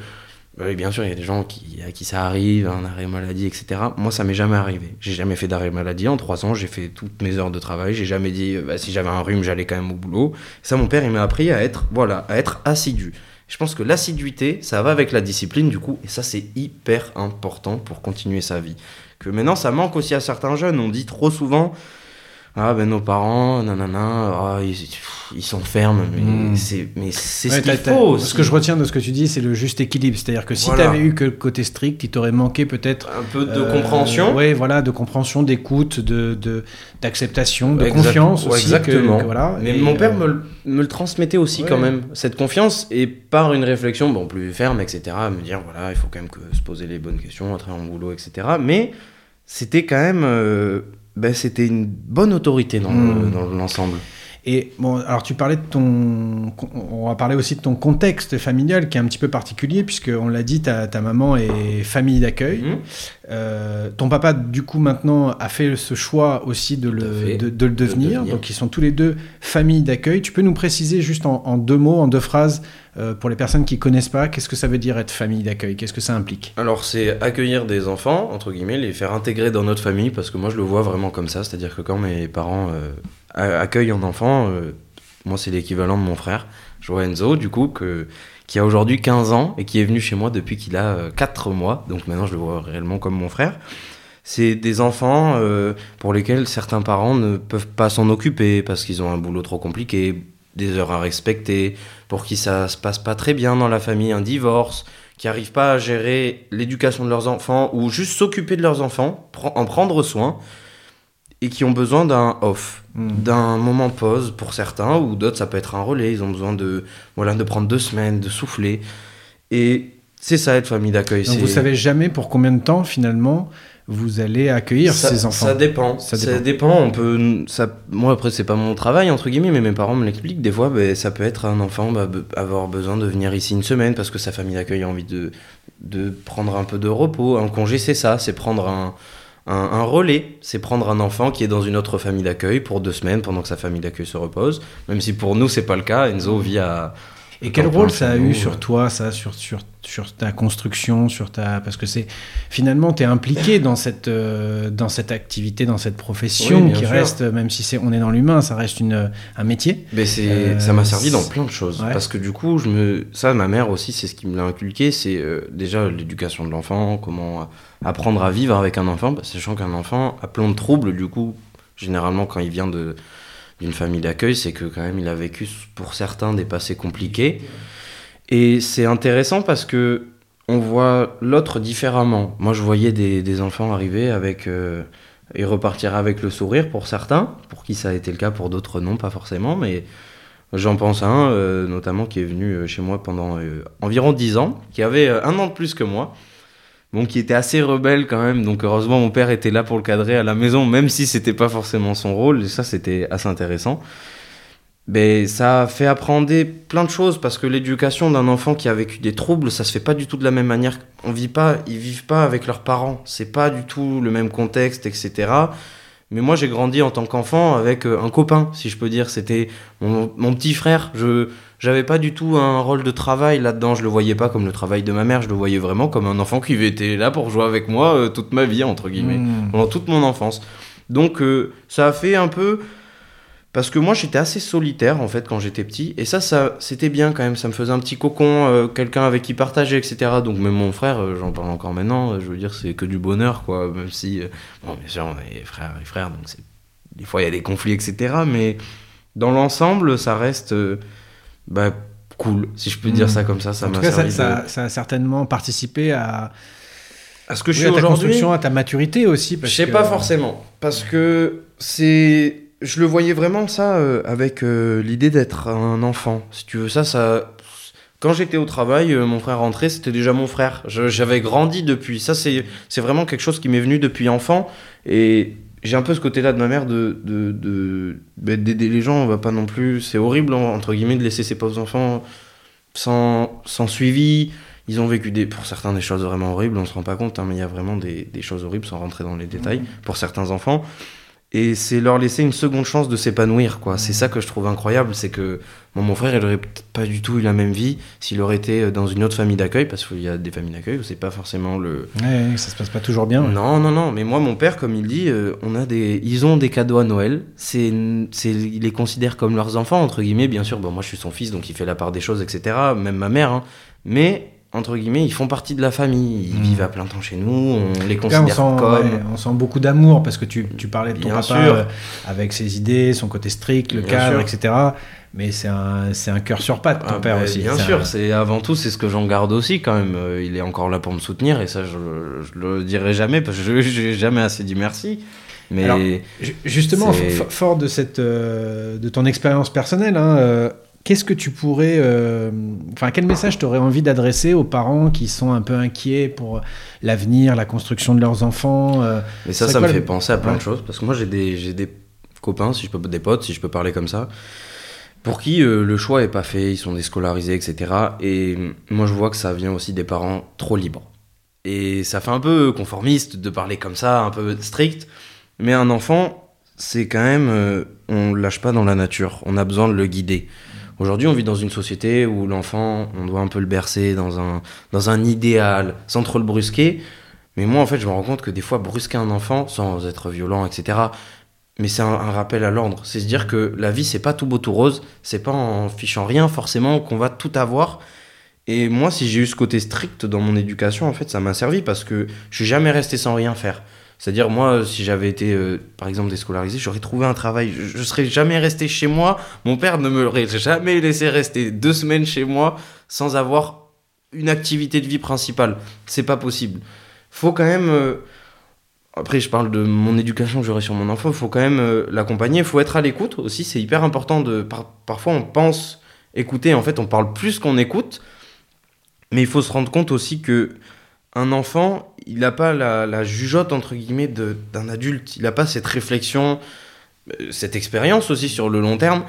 oui, bien sûr, il y a des gens qui, à qui ça arrive, un arrêt maladie, etc. Moi, ça m'est jamais arrivé. J'ai jamais fait d'arrêt maladie. En trois ans, j'ai fait toutes mes heures de travail. J'ai jamais dit, euh, bah, si j'avais un rhume, j'allais quand même au boulot. Ça, mon père, il m'a appris à être, voilà, à être assidu. Je pense que l'assiduité, ça va avec la discipline, du coup, et ça, c'est hyper important pour continuer sa vie. Que maintenant, ça manque aussi à certains jeunes. On dit trop souvent, ah ben nos parents, nanana, ah, ils, ils s'enferment, mais Mm. c'est mais c'est Ouais, ce qu'il faut. Ce que je retiens de ce que tu dis, c'est le juste équilibre. C'est-à-dire que si Voilà. tu avais eu que le côté strict, il t'aurait manqué peut-être. un peu de euh, compréhension. ouais, voilà, de compréhension, d'écoute, de de- d'acceptation, de, Exact- confiance ouais, aussi. que- exactement. que voilà. Mais Et, mon père euh, me, le- me le transmettait aussi ouais. quand même, cette confiance, et par une réflexion bon, plus ferme, etc., à me dire, voilà, il faut quand même que se poser les bonnes questions, entrer en boulot, etc. Mais c'était quand même... euh, ben, c'était une bonne autorité dans Mm. le- dans l'ensemble. Et bon, alors tu parlais de ton. On va parler aussi de ton contexte familial qui est un petit peu particulier, puisque on l'a dit, ta, ta maman est famille d'accueil. Mhm. Euh, ton papa, du coup, maintenant, a fait ce choix aussi de le, de, de le devenir. devenir. Donc, ils sont tous les deux famille d'accueil. Tu peux nous préciser juste en, en deux mots, en deux phrases, euh, pour les personnes qui connaissent pas, qu'est-ce que ça veut dire être famille d'accueil? Qu'est-ce que ça implique? Alors c'est accueillir des enfants, entre guillemets, les faire intégrer dans notre famille, parce que moi je le vois vraiment comme ça, c'est-à-dire que quand mes parents euh, accueillent un enfant, moi c'est l'équivalent de mon frère, je vois Enzo, du coup, que, qui a aujourd'hui 15 ans et qui est venu chez moi depuis qu'il a euh, 4 mois, donc maintenant je le vois réellement comme mon frère. C'est des enfants euh, pour lesquels certains parents ne peuvent pas s'en occuper parce qu'ils ont un boulot trop compliqué, des heures à respecter, pour qui ça se passe pas très bien dans la famille, un divorce, qui n'arrivent pas à gérer l'éducation de leurs enfants ou juste s'occuper de leurs enfants, en prendre soin, et qui ont besoin d'un off, Hmm. d'un moment pause pour certains, ou d'autres ça peut être un relais, ils ont besoin de, voilà, de prendre deux semaines, de souffler. Et c'est ça être famille d'accueil. Donc, vous savez jamais pour combien de temps, finalement, vous allez accueillir ça, ces enfants Ça dépend. Ça Ça dépend. On peut. Ça, moi après c'est pas mon travail entre guillemets, mais mes parents me l'expliquent. Des fois, ben, ça peut être un enfant bah, avoir besoin de venir ici une semaine parce que sa famille d'accueil a envie de de prendre un peu de repos. Un congé, c'est ça, c'est prendre un un, relais, c'est prendre un enfant qui est dans une autre famille d'accueil pour deux semaines pendant que sa famille d'accueil se repose. Même si pour nous c'est pas le cas, Enzo vit à. Et quel rôle ça a eu sur toi, ça, sur, sur, sur ta construction, sur ta... Parce que c'est... Finalement, tu es impliqué dans cette, euh, dans cette activité, dans cette profession Oui, qui sûr. reste, même si c'est, on est dans l'humain, ça reste une, un métier. Mais c'est, Euh, ça m'a servi dans plein de choses. Ouais. Parce que du coup, je me, ça, ma mère aussi, c'est ce qui me l'a inculqué, c'est euh, déjà l'éducation de l'enfant, comment apprendre à vivre avec un enfant, sachant qu'un enfant a plein de troubles, du coup, généralement quand il vient de, d'une famille d'accueil, c'est que quand même il a vécu pour certains des passés compliqués. Et c'est intéressant parce que on voit l'autre différemment. Moi, je voyais des, enfants arriver avec euh, et repartir avec le sourire pour certains, pour qui ça a été le cas, pour d'autres non, pas forcément, mais j'en pense à un euh, notamment qui est venu euh, chez moi pendant environ 10 ans, qui avait un an de plus que moi. Bon, qui était assez rebelle quand même, donc heureusement mon père était là pour le cadrer à la maison, même si c'était pas forcément son rôle, et ça c'était assez intéressant. Ben, ça fait apprendre plein de choses parce que l'éducation d'un enfant qui a vécu des troubles, ça se fait pas du tout de la même manière. On vit pas, ils vivent pas avec leurs parents. C'est pas du tout le même contexte, etc. Mais moi, j'ai grandi en tant qu'enfant avec euh, un copain, si je peux dire. C'était mon, mon petit frère. Je j'avais pas du tout un rôle de travail là-dedans. Je le voyais pas comme le travail de ma mère. Je le voyais vraiment comme un enfant qui était là pour jouer avec moi euh, toute ma vie entre guillemets Mmh. pendant toute mon enfance. Donc euh, ça a fait un peu parce que moi j'étais assez solitaire en fait quand j'étais petit et ça ça c'était bien quand même ça me faisait un petit cocon euh, quelqu'un avec qui partager etc donc même mon frère euh, j'en parle encore maintenant euh, je veux dire c'est que du bonheur quoi même si bon bien sûr on est frères et frères donc des fois il y a des conflits etc mais dans l'ensemble ça reste bah cool si je peux dire Mm. ça comme ça ça en m'a tout cas, ça, servi de- ça, ça a certainement participé à, à ce que je suis aujourd'hui construction, à ta maturité aussi. Je sais que- pas forcément. Parce que c'est. Je le voyais vraiment ça euh, avec euh, l'idée d'être un enfant. Si tu veux, ça, ça. Quand j'étais au travail, euh, mon frère rentrait, c'était déjà mon frère. J'avais grandi depuis. Ça, c'est c'est vraiment quelque chose qui m'est venu depuis enfant. Et j'ai un peu ce côté-là de ma mère de de- de- bah, d'aider les gens. On va pas non plus. C'est horrible, entre guillemets, de laisser ses pauvres enfants sans, sans suivi. Ils ont vécu des, pour certains des choses vraiment horribles, on se rend pas compte, hein, mais il y a vraiment des, des choses horribles sans rentrer dans les détails pour certains enfants. Et c'est leur laisser une seconde chance de s'épanouir, quoi. C'est ça que je trouve incroyable, c'est que bon, mon frère, il aurait pas du tout eu la même vie s'il aurait été dans une autre famille d'accueil, parce qu'il y a des familles d'accueil où c'est pas forcément le, Ouais, ça se passe pas toujours bien. ouais. non, non, non. Mais moi, mon père, comme il dit, euh, on a des, ils ont des cadeaux à Noël. C'est, c'est, il les considère comme leurs enfants entre guillemets. Bien sûr, bon, moi, je suis son fils, donc il fait la part des choses, etc. Même ma mère. hein. Mais entre guillemets, ils font partie de la famille. Ils Mm. vivent à plein temps chez nous, on les cas, on considère sent, comme. ouais, on sent beaucoup d'amour parce que tu, tu parlais de ton Bien papa sûr. euh, avec ses idées, son côté strict, le Bien cadre, sûr. etc. Mais c'est un, c'est un cœur sur patte, ton Ah, père bah, aussi. Bien sûr, un- c'est avant tout, c'est ce que j'en garde aussi quand même. Euh, il est encore là pour me soutenir et ça, je, je le dirai jamais parce que je j'ai jamais assez dit merci. Mais Alors, Justement, fort de, cette, euh, de ton expérience personnelle, hein, euh, qu'est-ce que tu pourrais. euh, Enfin, quel message tu aurais envie d'adresser aux parents qui sont un peu inquiets pour l'avenir, la construction de leurs enfants euh, Mais ça, ça me fait penser à plein de choses. Parce que moi, j'ai des, j'ai des copains, si je peux, des potes, si je peux parler comme ça, pour qui euh, le choix est pas fait, ils sont déscolarisés, etc. Et moi, je vois que ça vient aussi des parents trop libres. Et ça fait un peu conformiste de parler comme ça, un peu strict. Mais un enfant, c'est quand même. euh, on lâche pas dans la nature. On a besoin de le guider. Aujourd'hui, on vit dans une société où l'enfant, on doit un peu le bercer dans un, dans un idéal, sans trop le brusquer. Mais moi, en fait, je me rends compte que des fois, brusquer un enfant, sans être violent, etc., mais c'est un, un rappel à l'ordre. C'est se dire que la vie, c'est pas tout beau, tout rose. C'est pas en fichant rien, forcément, qu'on va tout avoir. Et moi, si j'ai eu ce côté strict dans mon éducation, en fait, ça m'a servi parce que je suis jamais resté sans rien faire. C'est-à-dire, moi, si j'avais été, euh, par exemple, déscolarisé, j'aurais trouvé un travail. Je, je serais jamais resté chez moi. Mon père ne me l'aurait jamais laissé rester deux semaines chez moi sans avoir une activité de vie principale. C'est pas possible. Faut quand même. euh, après, je parle de mon éducation que j'aurai sur mon enfant. Faut quand même euh, l'accompagner. Faut être à l'écoute aussi. C'est hyper important. De, par- parfois, on pense écouter. En fait, on parle plus qu'on écoute. Mais il faut se rendre compte aussi que un enfant, il n'a pas la, la jugeote, entre guillemets, d'un adulte. Il n'a pas cette réflexion, euh, cette expérience aussi sur le long terme.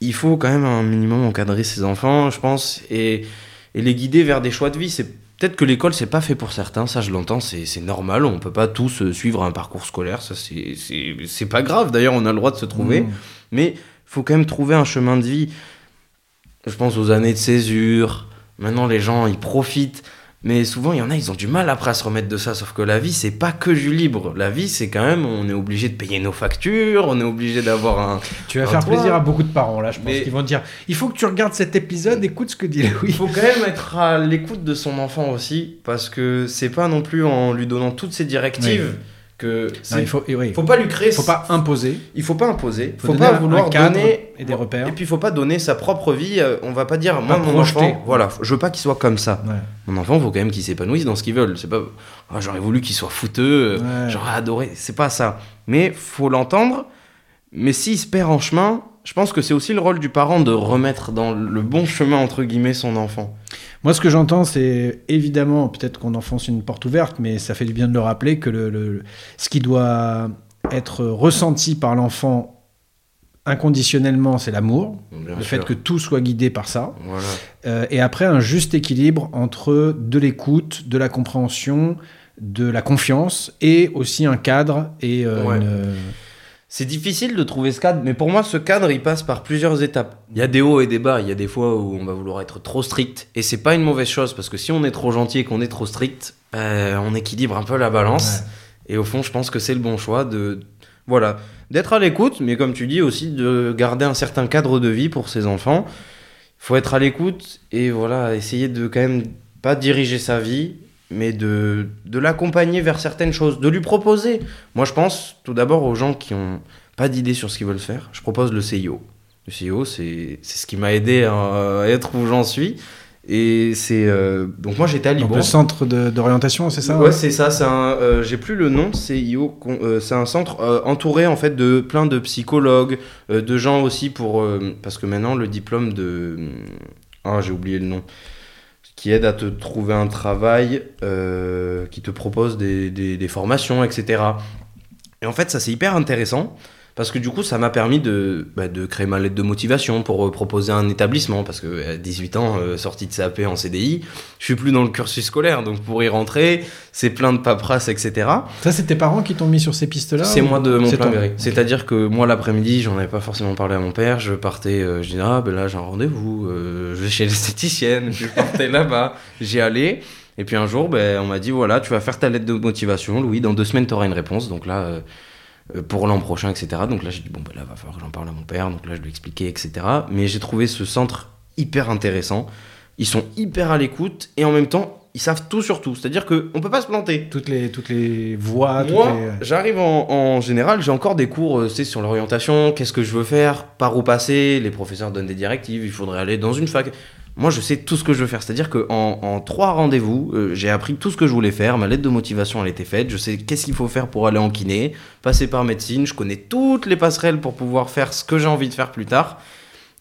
Il faut quand même un minimum encadrer ses enfants, je pense, et, et les guider vers des choix de vie. C'est Peut-être que l'école, c'est pas fait pour certains, ça je l'entends, c'est normal, on peut pas tous euh, suivre un parcours scolaire, ça c'est pas grave, d'ailleurs on a le droit de se trouver, Mmh. mais faut quand même trouver un chemin de vie. Je pense aux années de césure, maintenant les gens ils profitent, mais souvent il y en a, ils ont du mal après à se remettre de ça, sauf que la vie c'est pas que du libre, la vie c'est quand même, on est obligé de payer nos factures, on est obligé d'avoir un... Tu vas faire plaisir à beaucoup de parents, là, je pense, qu'ils vont te dire il faut que tu regardes cet épisode, écoute ce que dit Il Louis. faut quand même être à l'écoute de son enfant aussi, parce que c'est pas non plus en lui donnant toutes ses directives que... Non, il faut, oui, faut pas lui créer... faut pas imposer, Il faut pas imposer, faut, faut, donner pas vouloir donner et des repères. Et puis il faut pas donner sa propre vie. euh, On va pas dire moi mon projeter. enfant, voilà, je veux pas qu'il soit comme ça. Ouais. Mon enfant, faut quand même qu'il s'épanouisse dans ce qu'il veut. C'est pas Ah, j'aurais voulu qu'il soit fouteux, euh, Ouais. j'aurais adoré. C'est pas ça. Mais faut l'entendre. Mais s'il se perd en chemin, je pense que c'est aussi le rôle du parent de remettre dans le bon chemin entre guillemets son enfant. Moi, ce que j'entends, c'est évidemment, peut-être qu'on enfonce une porte ouverte, mais ça fait du bien de le rappeler que le, le- ce qui doit être ressenti par l'enfant inconditionnellement, c'est l'amour, Bien le sûr. fait que tout soit guidé par ça. voilà. Euh, et après, un juste équilibre entre de l'écoute, de la compréhension, de la confiance et aussi un cadre et euh, Ouais. une- C'est difficile de trouver ce cadre, mais pour moi, ce cadre, il passe par plusieurs étapes. Il y a des hauts et des bas. Il y a des fois où on va vouloir être trop strict, et c'est pas une mauvaise chose parce que si on est trop gentil et qu'on est trop strict, euh, on équilibre un peu la balance. Et au fond, je pense que c'est le bon choix de, voilà, d'être à l'écoute, mais comme tu dis aussi de garder un certain cadre de vie pour ses enfants. Il faut être à l'écoute et voilà, essayer de quand même pas diriger sa vie, mais de, de l'accompagner vers certaines choses, de lui proposer. Moi, je pense tout d'abord aux gens qui ont pas d'idée sur ce qu'ils veulent faire. Je propose le CIO. Le CIO, c'est c'est ce qui m'a aidé à être où j'en suis. Et c'est donc moi j'étais à Liban. le centre d'orientation, c'est ça Ouais, c'est ça. C'est un. euh, J'ai plus le nom. CIO. con- euh, c'est un centre euh, entouré en fait de plein de psychologues, euh, de gens aussi pour euh, parce que maintenant le diplôme de. Ah, j'ai oublié le nom. Qui aide à te trouver un travail, euh, qui te propose des, formations, etc. Et en fait, ça c'est hyper intéressant. Parce que du coup, ça m'a permis de, bah, de créer ma lettre de motivation pour euh, proposer un établissement. Parce que à 18 ans, euh, sorti de CAP en CDI, je suis plus dans le cursus scolaire. Donc pour y rentrer, c'est plein de paperasse, etc. Ça, c'est tes parents qui t'ont mis sur ces pistes-là C'est ou- moi de mon plein. C'est-à-dire que moi, l'après-midi, j'en avais pas forcément parlé à mon père. Je partais, euh, je disais, ah ben là, j'ai un rendez-vous. euh, je vais chez l'esthéticienne. Je partais là-bas. J'y allais. Et puis un jour, ben, on m'a dit, voilà, tu vas faire ta lettre de motivation, Louis. Dans deux semaines, tu auras une réponse. Donc là, pour l'an prochain, etc. Donc là, j'ai dit, bon, ben là, va falloir que j'en parle à mon père. Donc là, je lui ai expliqué, etc. Mais j'ai trouvé ce centre hyper intéressant ils sont hyper à l'écoute et en même temps, ils savent tout sur tout. C'est-à-dire qu'on peut pas se planter. Toutes les, toutes les voies, Moi, les- j'arrive en, en général, j'ai encore des cours euh, tu sais, sur l'orientation, qu'est-ce que je veux faire, par où passer, les professeurs donnent des directives, il faudrait aller dans une fac. Moi, je sais tout ce que je veux faire. C'est-à-dire qu'en en trois rendez-vous, euh, j'ai appris tout ce que je voulais faire, ma lettre de motivation, elle était faite, je sais qu'est-ce qu'il faut faire pour aller en kiné, passer par médecine, je connais toutes les passerelles pour pouvoir faire ce que j'ai envie de faire plus tard.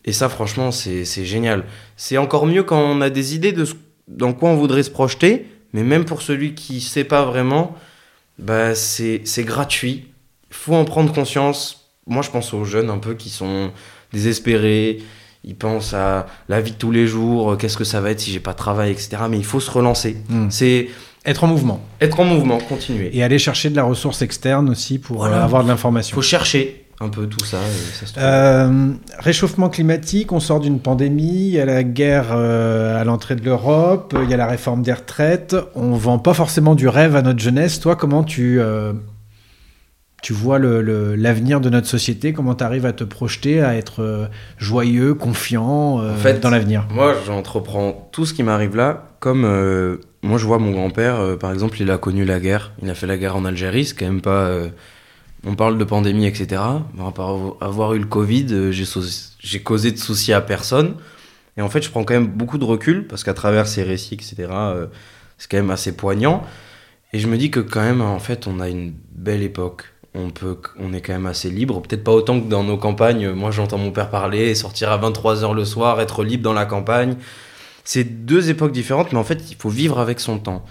Et ça, franchement, c'est génial. C'est encore mieux quand on a des idées de ce- dans quoi on voudrait se projeter, mais même pour celui qui sait pas vraiment, bah, c'est gratuit. Il faut en prendre conscience. Moi, je pense aux jeunes un peu qui sont désespérés. Ils pensent à la vie de tous les jours, euh, qu'est-ce que ça va être si j'ai pas de travail, etc. Mais il faut se relancer. Hmm. C'est Être en mouvement. être en mouvement, continuer. Et aller chercher de la ressource externe aussi pour Voilà. euh, avoir de Il l'information. faut chercher un peu tout ça. se. Euh, réchauffement climatique, on sort d'une pandémie, il y a la guerre euh, à l'entrée de l'Europe, il y a la réforme des retraites, on vend pas forcément du rêve à notre jeunesse. Toi, comment tu, euh, tu vois le- le- l'avenir de notre société Comment tu arrives à te projeter, à être euh, joyeux, confiant euh, En fait, dans l'avenir? Moi, j'entreprends tout ce qui m'arrive là, comme euh, moi, je vois mon grand-père, euh, par exemple, il a connu la guerre. Il a fait la guerre en Algérie, c'est quand même pas. on parle de pandémie, etc. Mais à part avoir eu le Covid, j'ai causé de soucis à personne. Et en fait, je prends quand même beaucoup de recul, parce qu'à travers ces récits, etc., c'est quand même assez poignant. Et je me dis que quand même, en fait, on a une belle époque. On, peut, on est quand même assez libre. Peut-être pas autant que dans nos campagnes. Moi, j'entends mon père parler, sortir à 23h le soir, être libre dans la campagne. C'est deux époques différentes, mais en fait, il faut vivre avec son temps.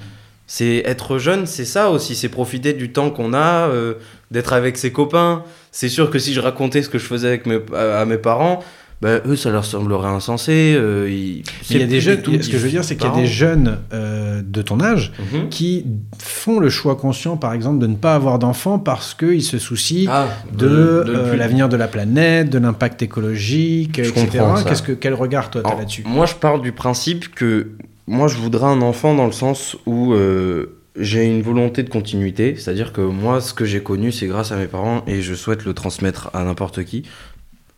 C'est être jeune, c'est ça aussi, c'est profiter du temps qu'on a, euh, d'être avec ses copains. C'est sûr que si je racontais ce que je faisais avec mes, à, à mes parents, bah, eux, ça leur semblerait insensé. euh, ils- il y a des jeunes, tout ce que je veux dire, c'est qu'il y a des jeunes euh, de ton âge Mhm. qui font le choix conscient, par exemple, de ne pas avoir d'enfants parce qu'ils se soucient Ah, de, euh, l'avenir de la planète, de l'impact écologique, Je etc. Qu'est-ce que, quel regard toi Alors, là-dessus Moi, je pars du principe que moi, je voudrais un enfant dans le sens où j'ai une volonté de continuité. C'est-à-dire que moi, ce que j'ai connu, c'est grâce à mes parents et je souhaite le transmettre à n'importe qui.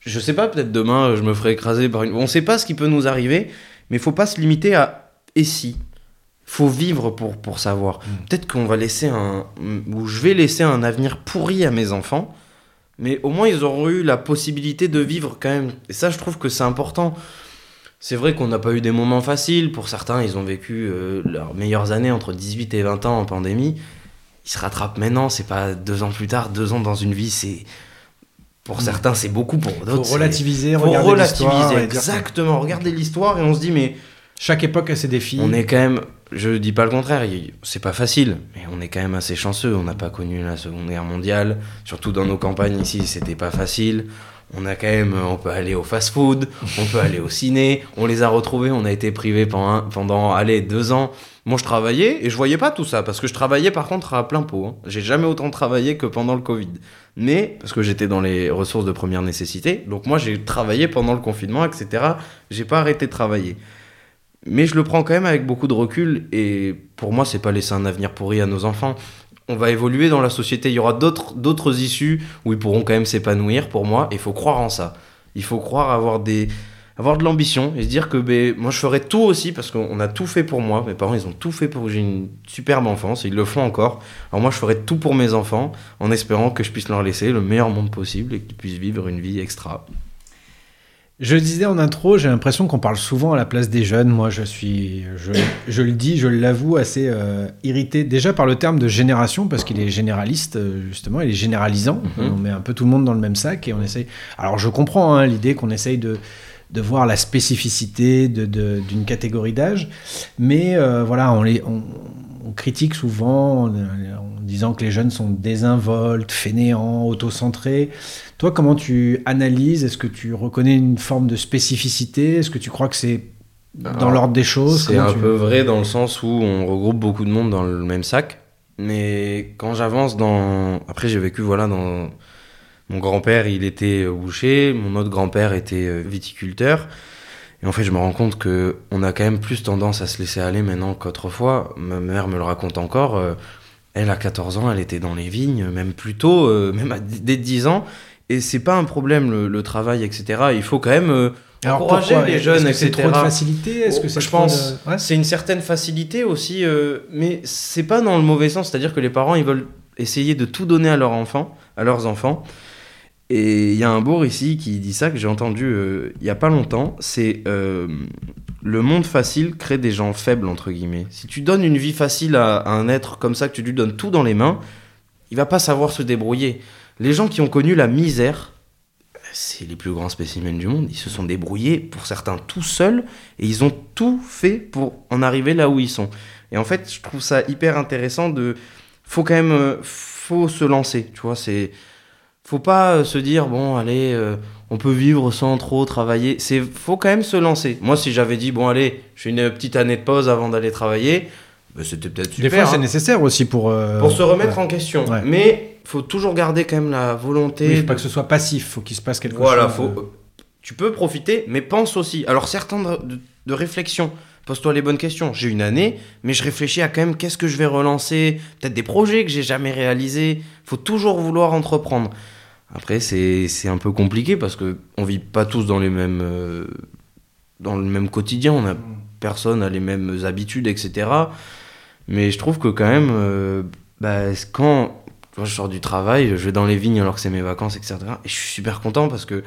Je sais pas, peut-être demain, je me ferai écraser par une. On sait pas ce qui peut nous arriver, mais il faut pas se limiter à et si. Faut vivre pour, pour savoir. Peut-être qu'on va laisser un. ou je vais laisser un avenir pourri à mes enfants, mais au moins ils auront eu la possibilité de vivre quand même. Et ça, je trouve que c'est important. C'est vrai qu'on n'a pas eu des moments faciles. Pour certains, ils ont vécu euh, leurs meilleures années entre 18 et 20 ans en pandémie. Ils se rattrapent maintenant. C'est pas deux ans plus tard. Deux ans dans une vie, c'est. Pour certains, c'est beaucoup. Pour d'autres, c'est- relativiser, regarder relativiser. Exactement. Regarder l'histoire et on se dit, mais Chaque époque a ses défis. on est quand même. Je dis pas le contraire. C'est pas facile, mais on est quand même assez chanceux. On n'a pas connu la Seconde Guerre mondiale. Surtout dans nos campagnes ici, c'était pas facile. On a quand même, on peut aller au fast-food, on peut aller au ciné. On les a retrouvés. On a été privés pendant, pendant allez, deux ans. Moi, je travaillais et je voyais pas tout ça parce que je travaillais par contre à plein pot. hein. J'ai jamais autant travaillé que pendant le Covid. Mais parce que j'étais dans les ressources de première nécessité. Donc moi, j'ai travaillé pendant le confinement, etc. J'ai pas arrêté de travailler. Mais je le prends quand même avec beaucoup de recul et pour moi, c'est pas laisser un avenir pourri à nos enfants. On va évoluer dans la société. Il y aura d'autres d'autres issues où ils pourront quand même s'épanouir. Pour moi, il faut croire en ça. Il faut croire avoir des avoir de l'ambition et se dire que ben, moi je ferai tout aussi parce qu'on a tout fait pour moi. Mes parents ils ont tout fait pour que j'ai une superbe enfance et ils le font encore. Alors moi je ferai tout pour mes enfants en espérant que je puisse leur laisser le meilleur monde possible et qu'ils puissent vivre une vie extra. Je disais en intro, j'ai l'impression qu'on parle souvent à la place des jeunes. Moi, je suis, je, je le dis, je l'avoue, assez euh, irrité déjà par le terme de génération, parce qu'il est généraliste, euh, justement, il est généralisant. Mhm. On met un peu tout le monde dans le même sac et on essaye. Alors, je comprends hein, l'idée qu'on essaye de, de voir la spécificité de- de- d'une catégorie d'âge, mais euh, voilà, on, les, on, on critique souvent en, en disant que les jeunes sont désinvoltes, fainéants, autocentrés. Toi, comment tu analyses? Est-ce que tu reconnais une forme de spécificité? Est-ce que tu crois que c'est dans Alors, l'ordre des choses? C'est un tu- peu vrai dans le sens où on regroupe beaucoup de monde dans le même sac. Mais quand j'avance dans... Après j'ai vécu voilà dans... Mon grand-père il était euh, boucher, mon autre grand-père était euh, viticulteur. Et en fait je me rends compte que on a quand même plus tendance à se laisser aller maintenant qu'autrefois. Ma mère me le raconte encore. euh, Elle a 14 ans, elle était dans les vignes, même plus tôt, même à, dès 10 ans. Et c'est pas un problème le, le travail, etc. Il faut quand même... encourager pourquoi les jeunes, que c'est etc. trop de facilité? Est-ce que c'est je trop pense de- Ouais. c'est une certaine facilité aussi, euh, mais c'est pas dans le mauvais sens. C'est-à-dire que les parents, ils veulent essayer de tout donner à leurs enfants, à leurs enfants. Et il y a un bourg ici qui dit ça que j'ai entendu euh, il y a pas longtemps. C'est euh, le monde facile crée des gens faibles entre guillemets. Si tu donnes une vie facile à, à un être comme ça, que tu lui donnes tout dans les mains, il va pas savoir se débrouiller. Les gens qui ont connu la misère, c'est les plus grands spécimens du monde. Ils se sont débrouillés pour certains tout seuls et ils ont tout fait pour en arriver là où ils sont. Et en fait, je trouve ça hyper intéressant de. Faut quand même. euh, Faut se lancer, tu vois. C'est. Faut pas euh, se dire, bon, allez, euh, on peut vivre sans trop travailler. C'est. Faut quand même se lancer. Moi, si j'avais dit, bon, allez, je fais une petite année de pause avant d'aller travailler, ben, c'était peut-être super. Des fois, c'est hein, nécessaire aussi pour. euh, pour se remettre ouais. en question. Ouais. Mais faut toujours garder quand même la volonté. Oui, faut de- pas que ce soit passif, faut qu'il se passe quelque voilà, chose. faut, euh, tu peux profiter, mais pense aussi. Alors, certains de, de- de réflexion, pose-toi les bonnes questions. J'ai une année, mais je réfléchis à quand même qu'est-ce que je vais relancer, peut-être des projets que j'ai jamais réalisés. faut toujours vouloir entreprendre. Après, c'est un peu compliqué parce que on vit pas tous dans les mêmes euh, dans le même quotidien. On a personne a les mêmes habitudes, etc. Mais je trouve que quand même, euh, bah, quand je sors du travail, je vais dans les vignes alors que c'est mes vacances, etc. Et je suis super content parce que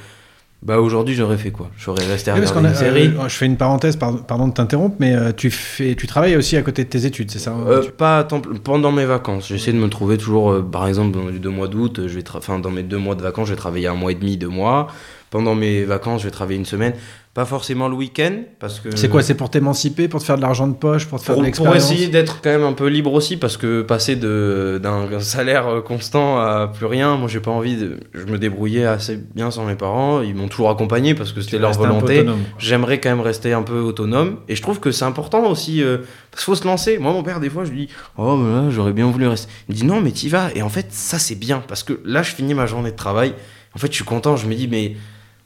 bah, aujourd'hui, j'aurais fait quoi? J'aurais resté à Oui, regarder une série. euh, je fais une parenthèse, pardon, pardon de t'interrompre, mais euh, tu fais, tu travailles aussi à côté de tes études, c'est ça hein? Euh, Tu- pas temps pendant mes vacances. J'essaie de me trouver toujours, euh, par exemple, dans les deux mois d'août, je vais enfin, dans mes deux mois de vacances, je vais travailler un mois et demi, deux mois. Pendant mes vacances, je vais travailler une semaine. Pas forcément le week-end, parce que. C'est quoi C'est pour t'émanciper, pour te faire de l'argent de poche, pour te faire pour, de pour l'expérience essayer d'être quand même un peu libre aussi, parce que passer de- d'un salaire euh, constant à plus rien, moi j'ai pas envie de. Je me débrouillais assez bien sans mes parents, ils m'ont toujours accompagné parce que c'était leur volonté. J'aimerais quand même rester un peu autonome et je trouve que c'est important aussi euh, parce qu'il faut se lancer. Moi mon père des fois je lui dis "Oh là, j'aurais bien voulu rester." Il me dit "Non mais t'y vas." Et en fait, ça c'est bien parce que là je finis ma journée de travail. En fait, je suis content, je me dis mais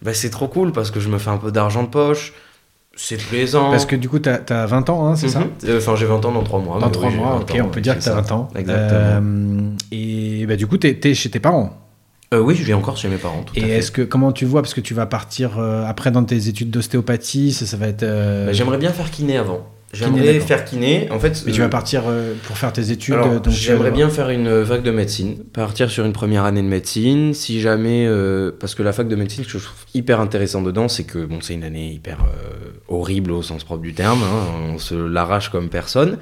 bah, c'est trop cool parce que je me fais un peu d'argent de poche. C'est plaisant. Parce que du coup, t'as as 20 ans, hein, c'est ça Mhm. Euh, Enfin, j'ai 20 ans dans 3 mois. Dans mais 3 oui, j'ai mois, 20 ok, ans, on peut dire que t'as ça. 20 ans. Exactement. Euh, et bah, du coup, t'es es chez tes parents. Euh, oui, je vis encore chez mes parents. Tout Et est-ce que comment tu vois parce que tu vas partir euh, après dans tes études d'ostéopathie, ça, ça va être. euh, Bah, J'aimerais bien faire kiné avant. J'aimerais faire kiné. En fait, mais tu euh, vas partir euh, pour faire tes études. Alors, euh, j'aimerais euh, bien faire une fac de médecine, partir sur une première année de médecine, si jamais, euh, parce que la fac de médecine, ce que je trouve hyper intéressant dedans, c'est que bon, c'est une année hyper euh, horrible au sens propre du terme, hein, on se l'arrache comme personne,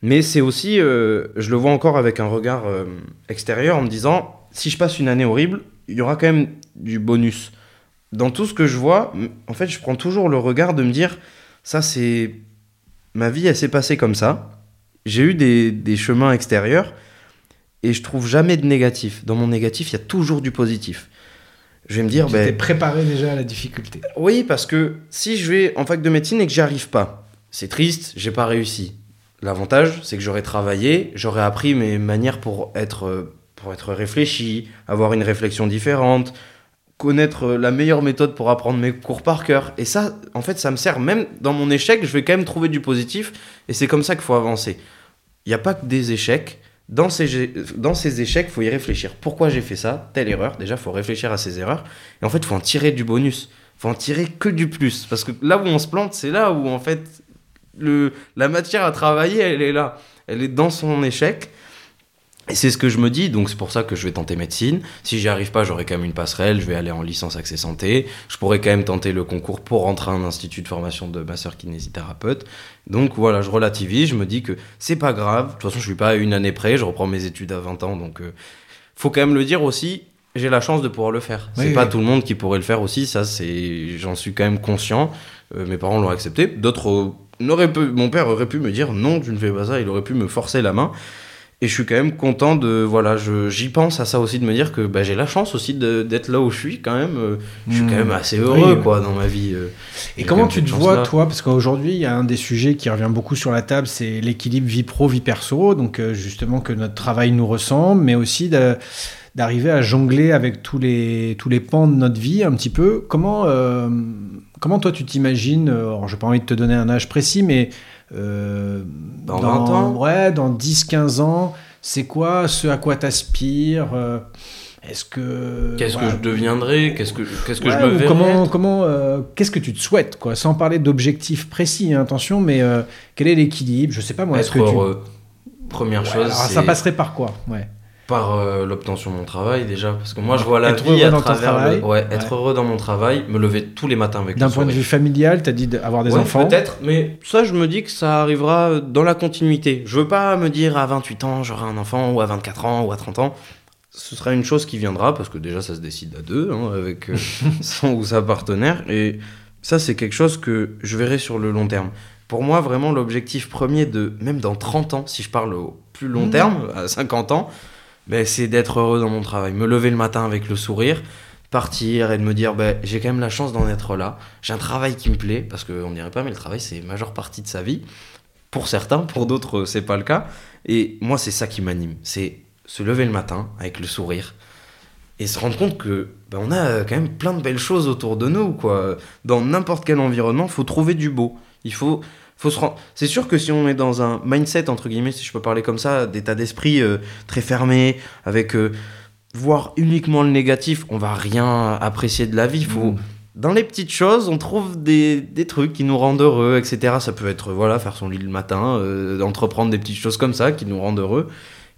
mais c'est aussi, euh, je le vois encore avec un regard euh, extérieur en me disant, si je passe une année horrible, il y aura quand même du bonus. Dans tout ce que je vois, en fait, je prends toujours le regard de me dire, ça c'est ma vie, elle s'est passée comme ça j'ai eu des, des chemins extérieurs et je trouve jamais de négatif. Dans mon négatif, il y a toujours du positif. Je vais me dire, Tu ben, t'es préparé déjà à la difficulté. oui, parce que si je vais en fac de médecine et que j'y arrive pas, c'est triste, j'ai pas réussi. L'avantage, c'est que j'aurais travaillé, j'aurais appris mes manières pour être, euh, pour être réfléchi, avoir une réflexion différente, connaître euh, la meilleure méthode pour apprendre mes cours par cœur. Et ça, en fait, ça me sert même dans mon échec, je vais quand même trouver du positif, et c'est comme ça qu'il faut avancer. Il n'y a pas que des échecs. Dans ces, dans ces échecs, il faut y réfléchir. Pourquoi j'ai fait ça? Telle erreur. Déjà, il faut réfléchir à ces erreurs. Et en fait, il faut en tirer du bonus. Il faut en tirer que du plus. Parce que là où on se plante, c'est là où, en fait, le, la matière à travailler, elle est là. Elle est dans son échec. Et c'est ce que je me dis, donc c'est pour ça que je vais tenter médecine. Si j'y arrive pas, j'aurai quand même une passerelle, je vais aller en licence accès santé. Je pourrais quand même tenter le concours pour rentrer à un institut de formation de masseur kinésithérapeute. Donc voilà, je relativise, je me dis que c'est pas grave. De toute façon, je suis pas à une année près, je reprends mes études à 20 ans, donc euh, faut quand même le dire aussi. J'ai la chance de pouvoir le faire. Oui, c'est pas oui. tout le monde qui pourrait le faire aussi, ça c'est, j'en suis quand même conscient. Euh, mes parents l'ont accepté. D'autres euh, n'auraient pu, mon père aurait pu me dire non, tu ne fais pas ça. Il aurait pu me forcer la main. Et je suis quand même content de voilà, j'y pense à ça aussi de me dire que bah, j'ai la chance aussi d'être là où je suis quand même. euh, Je suis Hmm. quand même assez heureux Oui, quoi dans ma vie. euh. Et comment tu te vois, toi? Parce qu'aujourd'hui, il y a un des sujets qui revient beaucoup sur la table, c'est l'équilibre vie pro, vie perso. Donc, euh, justement, que notre travail nous ressemble, mais aussi de- d'arriver à jongler avec tous les, tous les pans de notre vie un petit peu. Comment, euh, comment toi, tu t'imagines Alors, j'ai pas envie de te donner un âge précis, mais. Euh, Dans 20 ans Ouais, dans 10-15 ans, c'est quoi ce à quoi t'aspires euh, Est-ce que Qu'est-ce que je deviendrai Qu'est-ce que, qu'est-ce que Ouais, je me verrai comment comment euh, qu'est-ce que tu te souhaites quoi sans parler d'objectifs précis hein, attention mais euh, quel est l'équilibre je sais pas moi est-ce Être que tu heureux. Première Ouais, chose, alors, ça passerait par quoi ouais par euh, l'obtention de mon travail déjà. Parce que moi, je vois la Être vie à travers le... Ouais, être Ouais. heureux dans mon travail, me lever tous les matins avec d'un point de vue familial t'as dit d'avoir des Ouais, enfants Peut-être, mais ça, je me dis que ça arrivera dans la continuité. Je veux pas me dire à 28 ans, j'aurai un enfant, ou à 24 ans, ou à 30 ans. Ce sera une chose qui viendra, parce que déjà, ça se décide à deux, hein, avec euh, son ou sa partenaire. Et ça, c'est quelque chose que je verrai sur le long terme. Pour moi, vraiment, l'objectif premier de, même dans 30 ans, si je parle au plus long Mhm. terme, à 50 ans, ben, c'est d'être heureux dans mon travail. Me lever le matin avec le sourire, partir et de me dire, ben, j'ai quand même la chance d'en être là. J'ai un travail qui me plaît, parce qu'on ne dirait pas, mais le travail, c'est majeure partie de sa vie. Pour certains, pour d'autres, c'est pas le cas. Et moi, c'est ça qui m'anime. C'est se lever le matin avec le sourire et se rendre compte que ben, on a euh, quand même plein de belles choses autour de nous. Quoi. Dans n'importe quel environnement, faut trouver du beau. Il faut, faut se. C'est sûr que si on est dans un mindset, entre guillemets, si je peux parler comme ça, d'état d'esprit euh, très fermé, avec euh, voir uniquement le négatif, on va rien apprécier de la vie. Faut, Mm. dans les petites choses, on trouve des, des trucs qui nous rendent heureux, etc. Ça peut être, voilà, faire son lit le matin, euh, entreprendre des petites choses comme ça qui nous rendent heureux.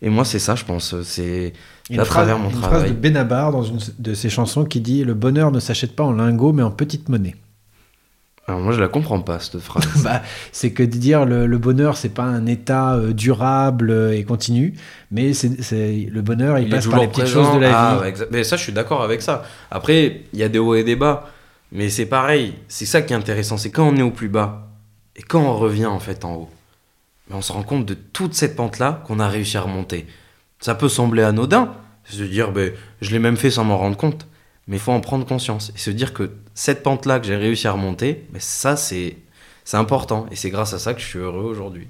Et moi, c'est ça, je pense. C'est à une phrase, travers mon une travail. phrase de Benabar dans une de ses chansons qui dit le bonheur ne s'achète pas en lingots mais en petite monnaie Alors moi, je la comprends pas, cette phrase. bah, c'est que de dire le, le bonheur c'est pas un état euh, durable euh, et continu mais c'est le bonheur il, Il passe par les petites présent. choses de la Ah, vie ouais, mais ça, je suis d'accord avec ça. Après, il y a des hauts et des bas. Mais c'est pareil. C'est ça qui est intéressant. C'est quand on est au plus bas et quand on revient en fait en haut. Mais on se rend compte de toute cette pente-là qu'on a réussi à remonter. Ça peut sembler anodin. Se dire, ben, je l'ai même fait sans m'en rendre compte. Mais il faut en prendre conscience. Et se dire que cette pente-là que j'ai réussi à remonter, ben, ça, c'est important. Et c'est grâce à ça que je suis heureux aujourd'hui.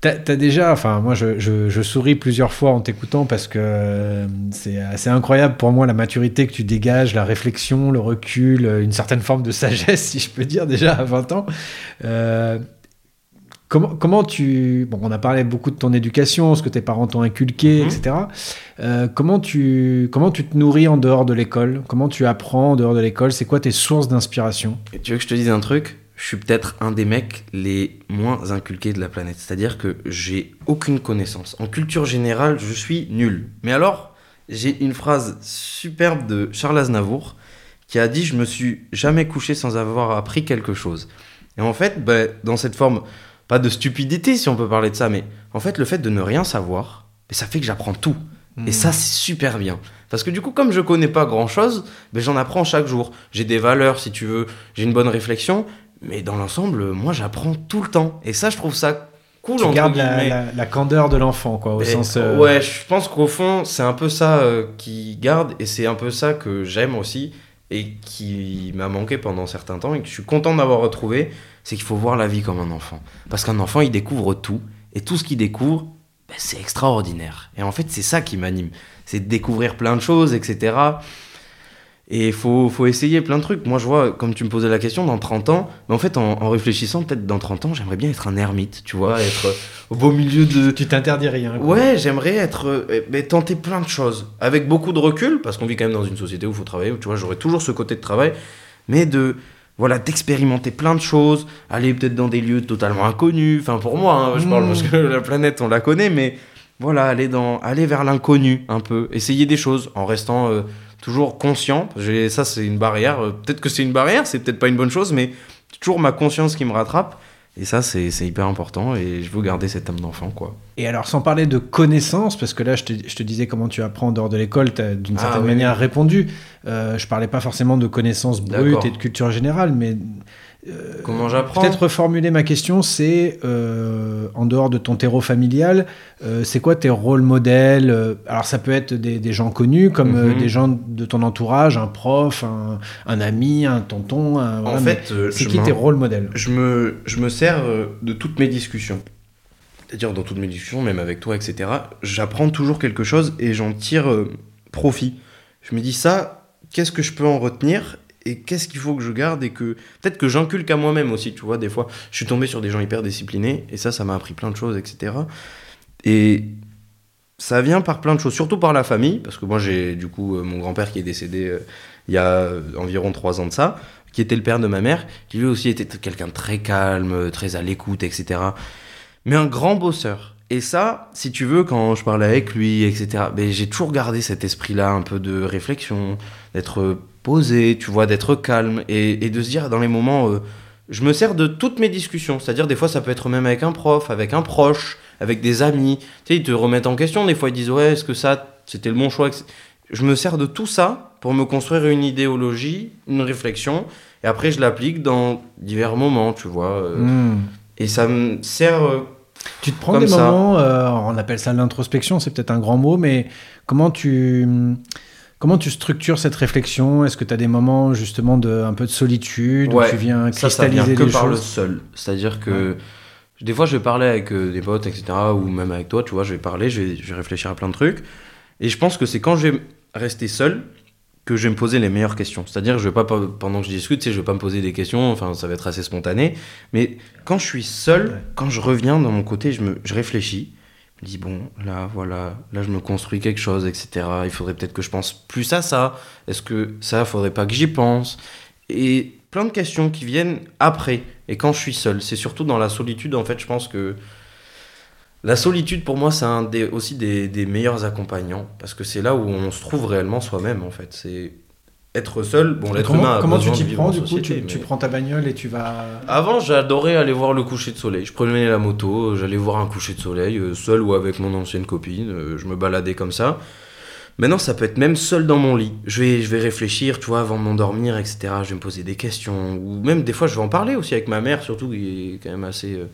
T'as as déjà, enfin moi je, je- je souris plusieurs fois en t'écoutant parce que euh, c'est assez incroyable pour moi la maturité que tu dégages, la réflexion, le recul, euh, une certaine forme de sagesse si je peux dire déjà à 20 ans. Euh, comment, comment tu... Bon on a parlé beaucoup de ton éducation, ce que tes parents t'ont inculqué, Mhm. etc. Euh, comment, tu, comment tu te nourris en dehors de l'école? Comment tu apprends en dehors de l'école? C'est quoi tes sources d'inspiration? Tu veux que je te dise un truc? Je suis peut-être un des mecs les moins inculqués de la planète. C'est-à-dire que j'ai aucune connaissance. En culture générale, je suis nul. Mais alors, j'ai une phrase superbe de Charles Aznavour qui a dit Je me suis jamais couché sans avoir appris quelque chose. Et en fait, ben, dans cette forme, pas de stupidité si on peut parler de ça, mais en fait, le fait de ne rien savoir, ça fait que j'apprends tout. Et ça, c'est super bien. Parce que du coup, comme je connais pas grand chose, ben, j'en apprends chaque jour. J'ai des valeurs, si tu veux, j'ai une bonne réflexion, mais dans l'ensemble, moi, j'apprends tout le temps. Et ça, je trouve ça cool, Tu gardes la, guillemets. la- la candeur de l'enfant quoi au Et- sens... euh, Ouais, je pense qu'au fond, c'est un peu ça euh, qui garde, et c'est un peu ça que j'aime aussi, et qui m'a manqué pendant certains temps, et que je suis content d'avoir retrouvé, c'est qu'il faut voir la vie comme un enfant. Parce qu'un enfant, il découvre tout, et tout ce qu'il découvre, ben, c'est extraordinaire. Et en fait, c'est ça qui m'anime. C'est de découvrir plein de choses, etc. Et il faut, faut essayer plein de trucs. Moi, je vois, comme tu me posais la question, dans 30 ans, mais en fait, en, en réfléchissant, peut-être dans 30 ans, j'aimerais bien être un ermite, tu vois, être euh, au beau milieu de, Tu t'interdis rien. quoi. Ouais, j'aimerais être euh, mais tenter plein de choses avec beaucoup de recul parce qu'on vit quand même dans une société où il faut travailler. où, Tu vois, j'aurais toujours ce côté de travail, mais de voilà d'expérimenter plein de choses, aller peut-être dans des lieux totalement inconnus. Enfin pour moi, hein, je parle Mmh. parce que la planète on la connaît, mais voilà aller dans aller vers l'inconnu un peu, essayer des choses en restant euh, toujours conscient. Ça c'est une barrière. euh, Peut-être que c'est une barrière, c'est peut-être pas une bonne chose, mais c'est toujours ma conscience qui me rattrape. Et ça, c'est c'est hyper important et je veux garder cette âme d'enfant, quoi. Et alors, sans parler de connaissances, parce que là, je te, je te disais comment tu apprends en dehors de l'école, tu as d'une Ah, certaine oui, manière répondu. Euh, je parlais pas forcément de connaissances brutes et de culture générale, mais Comment j'apprends peut-être reformuler ma question, c'est euh, en dehors de ton terreau familial, euh, c'est quoi tes rôles modèles euh, Alors, ça peut être des, des gens connus, comme euh, Mhm. des gens de ton entourage, un prof, un, un ami, un tonton. un- En voilà, fait, euh, c'est qui tes rôles modèles? je me, je me sers euh, de toutes mes discussions. C'est-à-dire dans toutes mes discussions, même avec toi, etc. J'apprends toujours quelque chose et j'en tire euh, profit. Je me dis ça, qu'est-ce que je peux en retenir et qu'est-ce qu'il faut que je garde et que peut-être que j'inculque à moi-même aussi, tu vois, des fois, je suis tombé sur des gens hyper disciplinés et ça, ça m'a appris plein de choses, etc. Et ça vient par plein de choses, surtout par la famille, parce que moi j'ai du coup euh, mon grand-père qui est décédé euh, il y a euh, environ trois ans de ça, qui était le père de ma mère, qui lui aussi était quelqu'un de très calme, très à l'écoute, etc. Mais un grand bosseur. Et ça, si tu veux, quand je parlais avec lui, etc., ben, j'ai toujours gardé cet esprit-là, un peu de réflexion, d'être posé, tu vois, d'être calme, et, et de se dire dans les moments, euh, je me sers de toutes mes discussions. C'est-à-dire, des fois, ça peut être même avec un prof, avec un proche, avec des amis. Tu sais, ils te remettent en question, des fois, ils disent, ouais, est-ce que ça, c'était le bon choix. Je me sers de tout ça pour me construire une idéologie, une réflexion, et après, je l'applique dans divers moments, tu vois. euh, Hmm. Et ça me sert. euh, Tu te prends Comme des ça. moments, on appelle ça l'introspection, c'est peut-être un grand mot, mais comment tu, comment tu structures cette réflexion? Est-ce que tu as des moments justement de un peu de solitude où tu viens Ça, ça cristalliser vient que les par le seul. C'est-à-dire que des fois, je vais parler avec euh, des potes, etc., ou même avec toi, tu vois, je vais parler, je vais, je vais réfléchir à plein de trucs. Et je pense que c'est quand je vais rester seul que je vais me poser les meilleures questions. C'est-à-dire, je vais pas, pendant que je discute, je vais pas me poser des questions, enfin, ça va être assez spontané. Mais quand je suis seul, quand je reviens dans mon côté, je, me, je réfléchis. Dis, bon, là, voilà, là, je me construis quelque chose, etc. Il faudrait peut-être que je pense plus à ça. Est-ce que ça, faudrait pas que j'y pense? Et plein de questions qui viennent après. Et quand je suis seul, c'est surtout dans la solitude, en fait, je pense que la solitude, pour moi, c'est un des, aussi des, des meilleurs accompagnants. Parce que c'est là où on se trouve réellement soi-même, en fait. C'est être seul. Bon, l'être humain Comment, a comment tu t'y prends en du coup société, tu, mais- tu prends ta bagnole et tu vas. avant, j'adorais aller voir le coucher de soleil. Je prenais la moto, j'allais voir un coucher de soleil, euh, seul ou avec mon ancienne copine. euh, je me baladais comme ça. Maintenant, ça peut être même seul dans mon lit. Je vais, je vais réfléchir, tu vois, avant de m'endormir, etc. Je vais me poser des questions. Ou même, des fois, je vais en parler aussi avec ma mère, surtout, qui est quand même assez euh,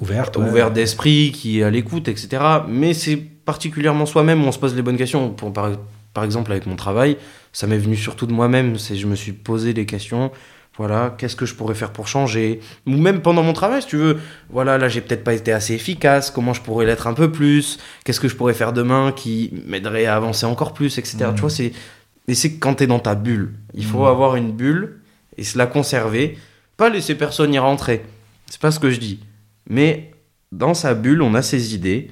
Ouverte. ouais. ouverte d'esprit, qui est à l'écoute, etc. Mais c'est particulièrement soi-même où on se pose les bonnes questions. Pour, par, par exemple, avec mon travail, ça m'est venu surtout de moi-même. C'est je me suis posé des questions. Voilà, qu'est-ce que je pourrais faire pour changer? Ou même pendant mon travail, si tu veux. Voilà, là, j'ai peut-être pas été assez efficace. Comment je pourrais l'être un peu plus? Qu'est-ce que je pourrais faire demain qui m'aiderait à avancer encore plus, etc. Tu vois, c'est. Et c'est quand t'es dans ta bulle. Il faut Mhm. avoir une bulle et se la conserver. Pas laisser personne y rentrer. C'est pas ce que je dis. Mais dans sa bulle, on a ses idées.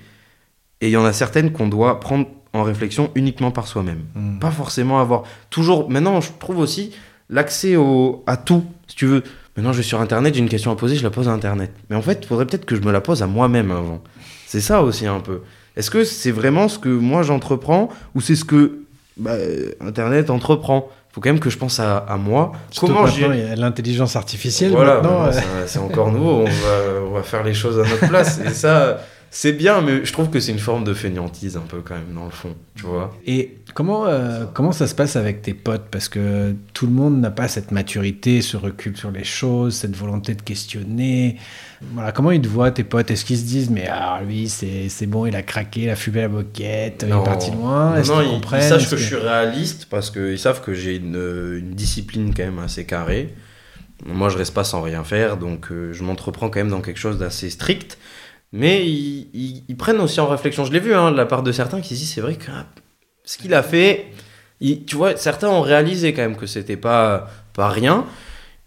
Et il y en a certaines qu'on doit prendre en réflexion uniquement par soi-même. Hmm. Pas forcément avoir toujours. Maintenant, je trouve aussi l'accès au... à tout. Si tu veux, maintenant je vais sur Internet, j'ai une question à poser, je la pose à Internet. Mais en fait, il faudrait peut-être que je me la pose à moi-même avant. C'est ça aussi un peu. Est-ce que c'est vraiment ce que moi j'entreprends ou c'est ce que bah, Internet entreprend? Faut quand même que je pense à, à moi. Surtout Comment l'intelligence artificielle. voilà, maintenant, euh, c'est encore nouveau. On va, on va faire les choses à notre place. Et ça, c'est bien, mais je trouve que c'est une forme de fainéantise un peu quand même dans le fond, tu vois. Et comment, euh, comment ça se passe avec tes potes? Parce que tout le monde n'a pas cette maturité, ce recul sur les choses, cette volonté de questionner. Voilà, comment ils te voient, tes potes? Est-ce qu'ils se disent, mais alors lui, c'est c'est bon, il a craqué, il a fumé la boquette, il est parti loin? Non, Est-ce non, qu'ils ils, ils comprennent? savent que, je suis réaliste parce qu'ils savent que j'ai une, une discipline quand même assez carrée. Moi, je reste pas sans rien faire, donc euh, je m'entreprends quand même dans quelque chose d'assez strict. Mais ils, prennent aussi en réflexion. Je l'ai vu hein, de la part de certains qui se disent c'est vrai que ah, ce qu'il a fait, il- tu vois, certains ont réalisé quand même que c'était pas, pas rien.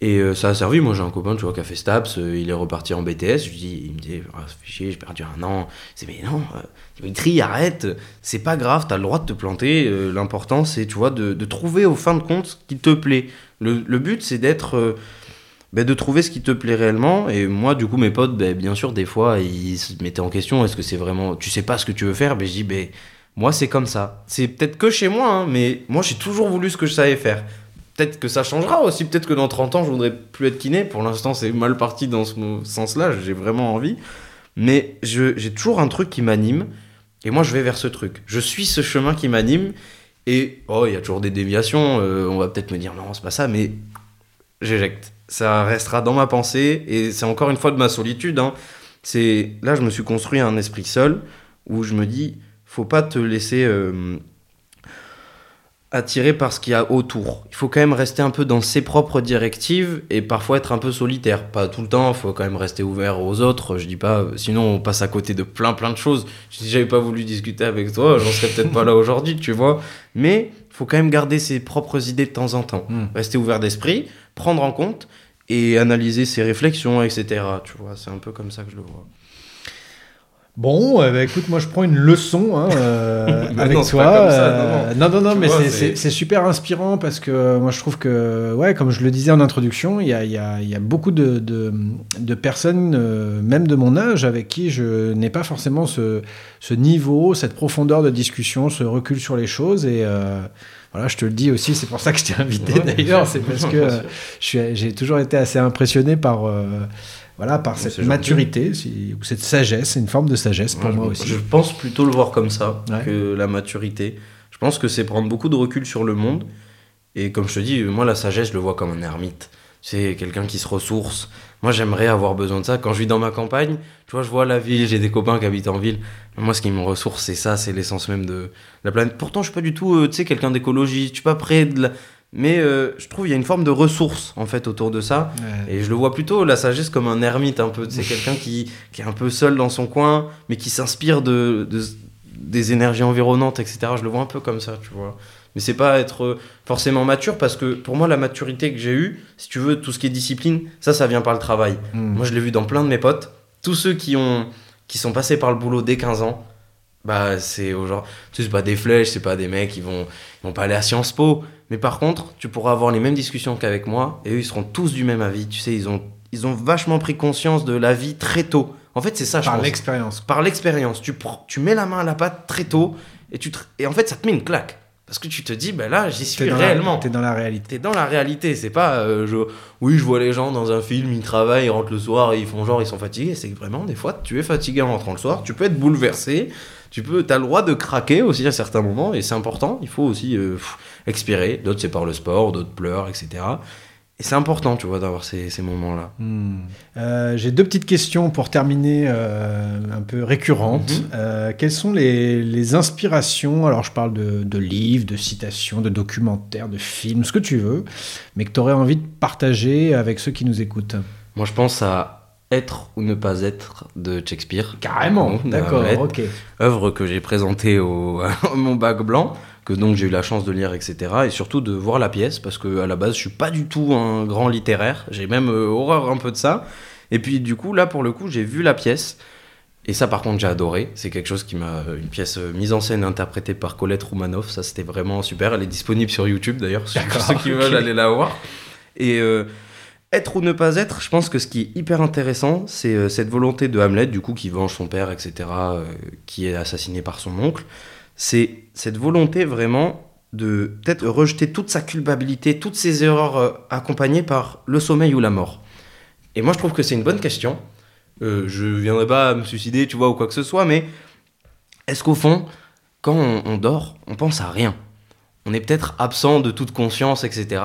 Et euh, ça a servi. Moi, j'ai un copain, tu vois, qui a fait STAPS. euh, il est reparti en BTS. Je dis, il me dit, ah, j'ai perdu un an. Je dis, mais non, euh, Dimitri, arrête. C'est pas grave, t'as le droit de te planter. euh, L'important, c'est, tu vois, de, de trouver au fin de compte ce qui te plaît. Le, le but, c'est d'être. Ben, de trouver ce qui te plaît réellement. Et moi, du coup, mes potes, ben, bien sûr, des fois, ils se mettaient en question. Est-ce que c'est vraiment. Tu sais pas ce que tu veux faire? Ben, je dis, ben, moi, c'est comme ça. C'est peut-être que chez moi, hein, mais moi, j'ai toujours voulu ce que je savais faire. Peut-être que ça changera aussi. Peut-être que dans 30 ans, je voudrais plus être kiné. Pour l'instant, c'est mal parti dans ce sens-là. J'ai vraiment envie. Mais j'ai toujours un truc qui m'anime. Et moi, je vais vers ce truc. Je suis ce chemin qui m'anime. Et, oh, il y a toujours des déviations. euh, on va peut-être me dire, non, c'est pas ça. Mais j'éjecte. Ça restera dans ma pensée. Et c'est encore une fois de ma solitude. hein. C'est Là, je me suis construit un esprit seul. Où je me dis, faut pas te laisser... euh, attiré par ce qu'il y a autour. Il faut quand même rester un peu dans ses propres directives et parfois être un peu solitaire. Pas tout le temps, il faut quand même rester ouvert aux autres. Je dis pas, sinon on passe à côté de plein plein de choses. Si j'avais pas voulu discuter avec toi, j'en serais peut-être pas là aujourd'hui, tu vois. Mais faut quand même garder ses propres idées de temps en temps. Hmm. Rester ouvert d'esprit, prendre en compte et analyser ses réflexions, etc. Tu vois, c'est un peu comme ça que je le vois. Bon, eh ben, écoute, moi je prends une leçon hein, euh, avec non, toi. pas comme ça, euh, non, non, non, Tu mais c'est- super inspirant parce que moi je trouve que, ouais, comme je le disais en introduction, il y a, y a- y a beaucoup de, de, de personnes, euh, même de mon âge, avec qui je n'ai pas forcément ce, ce niveau, cette profondeur de discussion, ce recul sur les choses. Et euh, voilà, je te le dis aussi, c'est pour ça que je t'ai invité Ouais, d'ailleurs, c'est parce que euh, j'ai toujours été assez impressionné par. Voilà, par cette maturité, si- ou cette sagesse, c'est une forme de sagesse pour Ouais, moi je, aussi. Je pense plutôt le voir comme ça Ouais. que la maturité. Je pense que c'est prendre beaucoup de recul sur le monde. Et comme je te dis, moi, la sagesse, je le vois comme un ermite. C'est quelqu'un qui se ressource. Moi, j'aimerais avoir besoin de ça. Quand je vis dans ma campagne, tu vois, je vois la ville, j'ai des copains qui habitent en ville. Moi, ce qui me ressource, c'est ça, c'est l'essence même de la planète. Pourtant, je suis pas du tout, euh, tu sais, quelqu'un d'écologiste. Je suis pas près de la... Mais euh, je trouve qu'il y a une forme de ressource, en fait, autour de ça. Ouais. Et je le vois plutôt, la sagesse, comme un ermite un peu. C'est quelqu'un qui, qui est un peu seul dans son coin, mais qui s'inspire de, de- des énergies environnantes, etc. Je le vois un peu comme ça, tu vois. Mais c'est pas être forcément mature, parce que pour moi, la maturité que j'ai eue, si tu veux, tout ce qui est discipline, ça, ça vient par le travail. Hmm. Moi, je l'ai vu dans plein de mes potes. Tous ceux qui, ont, qui sont passés par le boulot dès 15 ans, bah, c'est au genre. Tu sais, c'est pas des flèches, c'est pas des mecs qui vont, ils vont pas aller à Sciences Po. Mais par contre, tu pourras avoir les mêmes discussions qu'avec moi, et eux, ils seront tous du même avis. Tu sais, ils ont, ils ont vachement pris conscience de la vie très tôt. En fait, c'est ça, je par pense. l'expérience. Par l'expérience. Tu, tu mets la main à la pâte très tôt, et, tu te- et en fait, ça te met une claque. Parce que tu te dis, ben là, j'y suis réellement. T'es dans la réalité. T'es dans la réalité, c'est pas euh, je oui, je vois les gens dans un film, ils travaillent, ils rentrent le soir, ils font genre ils sont fatigués, c'est que vraiment des fois tu es fatigué en rentrant le soir, tu peux être bouleversé, tu peux as le droit de craquer aussi à certains moments et c'est important, il faut aussi euh, pff, expirer, d'autres c'est par le sport, d'autres pleurent, etc. Et c'est important, tu vois, d'avoir ces, ces moments-là. Hmm. Euh, J'ai deux petites questions pour terminer, euh, un peu récurrentes. Mhm. Euh, quelles sont les, les inspirations? Alors, je parle de, de livres, de citations, de documentaires, de films, ce que tu veux, mais que tu aurais envie de partager avec ceux qui nous écoutent. Moi je pense à Être ou ne pas être de Shakespeare. Carrément, d'accord, ok. œuvre que j'ai présentée au, à mon bac blanc, que donc j'ai eu la chance de lire, etc. Et surtout de voir la pièce, parce que à la base, je suis pas du tout un grand littéraire. J'ai même euh, horreur un peu de ça. Et puis du coup, là, pour le coup, j'ai vu la pièce. Et ça, par contre, j'ai adoré. C'est quelque chose qui m'a. Une pièce euh, mise en scène interprétée par Colette Roumanoff. Ça, c'était vraiment super. Elle est disponible sur YouTube d'ailleurs, pour ceux qui veulent aller la voir. Et euh, être ou ne pas être, je pense que ce qui est hyper intéressant, c'est euh, cette volonté de Hamlet, du coup, qui venge son père, etc., euh, qui est assassiné par son oncle. C'est cette volonté vraiment de peut-être rejeter toute sa culpabilité, toutes ses erreurs euh, accompagnées par le sommeil ou la mort. Et moi, je trouve que c'est une bonne question. Euh, je viendrai pas à me suicider, tu vois, ou quoi que ce soit, mais est-ce qu'au fond, quand on, dort, on pense à rien? On est peut-être absent de toute conscience, etc.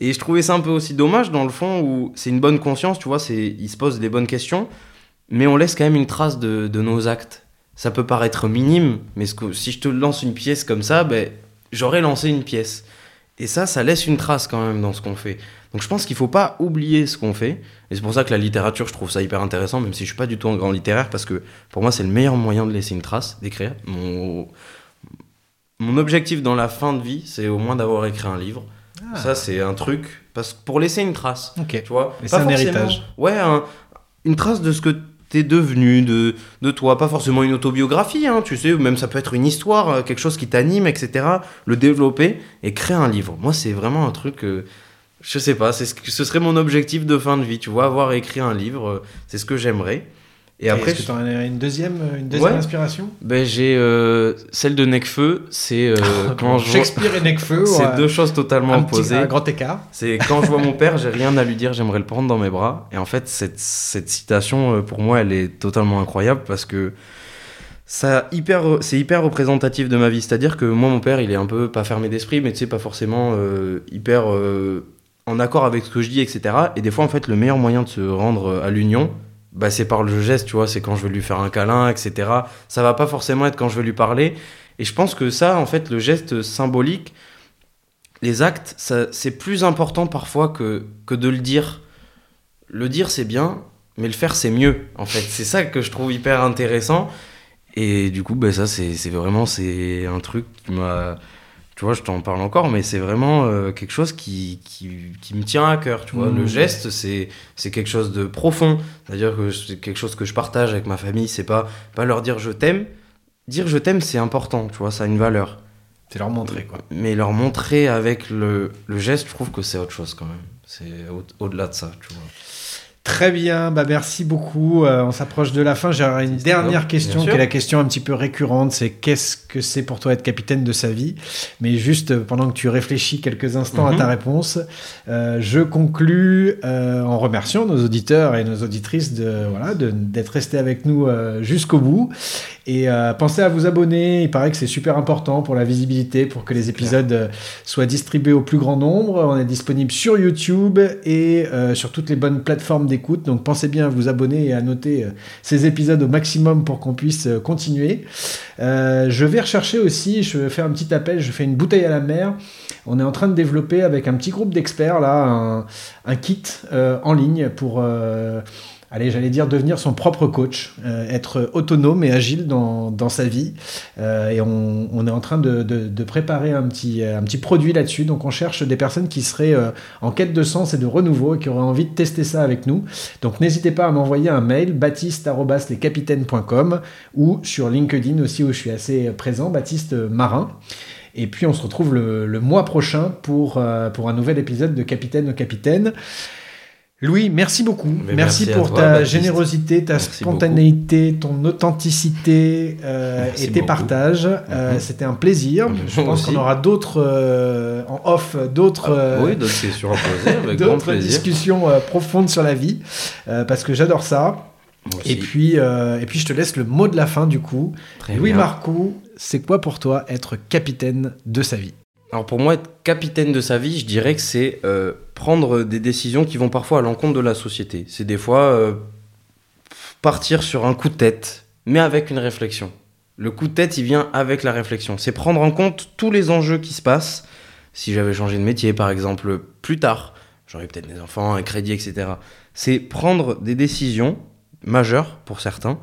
Et je trouvais ça un peu aussi dommage dans le fond où c'est une bonne conscience, tu vois, il se pose des bonnes questions, mais on laisse quand même une trace de nos actes. Ça peut paraître minime, mais ce que- si je te lance une pièce comme ça, ben, j'aurais lancé une pièce. Et ça, ça laisse une trace quand même dans ce qu'on fait. Donc je pense qu'il faut pas oublier ce qu'on fait. Et c'est pour ça que la littérature, je trouve ça hyper intéressant, même si je suis pas du tout un grand littéraire, parce que pour moi, c'est le meilleur moyen de laisser une trace, d'écrire. Mon, mon objectif dans la fin de vie, c'est au moins d'avoir écrit un livre. Ah. Ça, c'est un truc, parce que pour laisser une trace. Ok. Tu vois c'est un héritage. Ouais, un- une trace de ce que t'es devenu, de, de toi. Pas forcément une autobiographie, hein, tu sais, ou même ça peut être une histoire, euh, quelque chose qui t'anime, etc. Le développer et créer un livre. Moi, c'est vraiment un truc. euh, je sais pas, c'est ce, ce serait mon objectif de fin de vie, tu vois, avoir écrit un livre, euh, c'est ce que j'aimerais. Et après, Est-ce que tu as une deuxième, une deuxième Ouais. inspiration? Ben, j'ai euh, celle de Necfeu, c'est euh, quand je vois- Shakespeare et Necfeu. C'est deux choses totalement un, petit, opposées. un grand écart. C'est quand je vois mon père, j'ai rien à lui dire, j'aimerais le prendre dans mes bras. Et en fait, cette, cette citation, euh, pour moi, elle est totalement incroyable parce que ça hyper, c'est hyper représentatif de ma vie. C'est-à-dire que moi, mon père, il est un peu pas fermé d'esprit, mais tu sais, pas forcément hyper en accord avec ce que je dis, etc. Et des fois, en fait, le meilleur moyen de se rendre à l'union, bah, c'est par le geste, tu vois. C'est quand je veux lui faire un câlin, etc. Ça va pas forcément être quand je veux lui parler. Et je pense que ça, en fait, le geste symbolique, les actes, c'est plus important parfois que, que de le dire. Le dire, c'est bien, mais le faire, c'est mieux, en fait. C'est ça que je trouve hyper intéressant. Et du coup, ben, ça, c'est c'est vraiment c'est un truc qui m'a tu vois, je t'en parle encore, mais c'est vraiment euh, quelque chose qui, qui, qui me tient à cœur, tu vois. Mhm. Le geste, c'est c'est quelque chose de profond. C'est-à-dire que c'est quelque chose que je partage avec ma famille. C'est pas, pas leur dire je t'aime. Dire je t'aime, c'est important, tu vois, ça a une valeur. C'est leur montrer, quoi. Mais leur montrer avec le, le geste, je trouve que c'est autre chose quand même. C'est au- au-delà de ça, tu vois. Très bien, bah merci beaucoup. Euh, on s'approche de la fin. J'aurais une dernière question, qui est la question un petit peu récurrente. C'est qu'est-ce que c'est pour toi être capitaine de sa vie? Mais juste euh, pendant que tu réfléchis quelques instants à Mhm. ta réponse, euh, je conclus euh, en remerciant nos auditeurs et nos auditrices de voilà de- d'être restés avec nous euh, jusqu'au bout. Et euh, pensez à vous abonner. Il paraît que c'est super important pour la visibilité, pour que les épisodes euh, soient distribués au plus grand nombre. On est disponible sur YouTube et euh, sur toutes les bonnes plateformes d'écoute. Donc pensez bien à vous abonner et à noter euh, ces épisodes au maximum pour qu'on puisse euh, continuer. Euh, je vais rechercher aussi, je vais faire un petit appel, je fais une bouteille à la mer. On est en train de développer avec un petit groupe d'experts là un, un kit euh, en ligne pour euh, allez, j'allais dire devenir son propre coach, euh, être autonome et agile dans, dans sa vie. Euh, et on, on est en train de, de- préparer un petit, un petit produit là-dessus. Donc on cherche des personnes qui seraient euh, en quête de sens et de renouveau et qui auraient envie de tester ça avec nous. Donc n'hésitez pas à m'envoyer un mail baptiste.lescapitaines.com ou sur LinkedIn aussi où je suis assez présent, Baptiste Marin. Et puis on se retrouve le, le mois prochain pour, pour un nouvel épisode de Capitaine au Capitaine. Louis, merci beaucoup. Mais merci, pour toi, ta Baptiste. générosité, ta Merci spontanéité, ton authenticité euh, et tes beaucoup. partages. Euh, Mhm. C'était un plaisir. Je pense qu'on aura d'autres euh, en off, d'autres euh, oui, plaisir. discussions euh, profondes sur la vie, euh, parce que j'adore ça. Et puis, euh, et puis, je te laisse le mot de la fin du coup. Très Louis. Marcoux, c'est quoi pour toi être capitaine de sa vie? Alors pour moi, être capitaine de sa vie, je dirais que c'est euh, prendre des décisions qui vont parfois à l'encontre de la société. C'est des fois euh, partir sur un coup de tête, mais avec une réflexion. Le coup de tête, il vient avec la réflexion. C'est prendre en compte tous les enjeux qui se passent. Si j'avais changé de métier, par exemple, plus tard, j'aurais peut-être des enfants, un crédit, etc. C'est prendre des décisions majeures pour certains,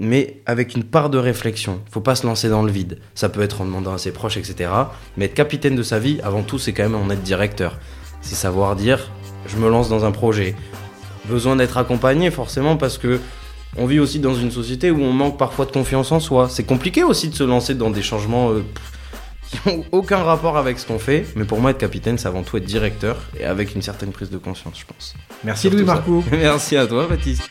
mais avec une part de réflexion. Faut pas se lancer dans le vide. Ça peut être en demandant à ses proches, etc. Mais être capitaine de sa vie, avant tout, c'est quand même en être directeur. C'est savoir dire, je me lance dans un projet. Besoin d'être accompagné, forcément, parce que on vit aussi dans une société où on manque parfois de confiance en soi. C'est compliqué aussi de se lancer dans des changements euh, qui n'ont aucun rapport avec ce qu'on fait. Mais pour moi, être capitaine, c'est avant tout être directeur et avec une certaine prise de conscience, je pense. Merci Surtout Louis ça. Marcoux. Merci à toi, Baptiste.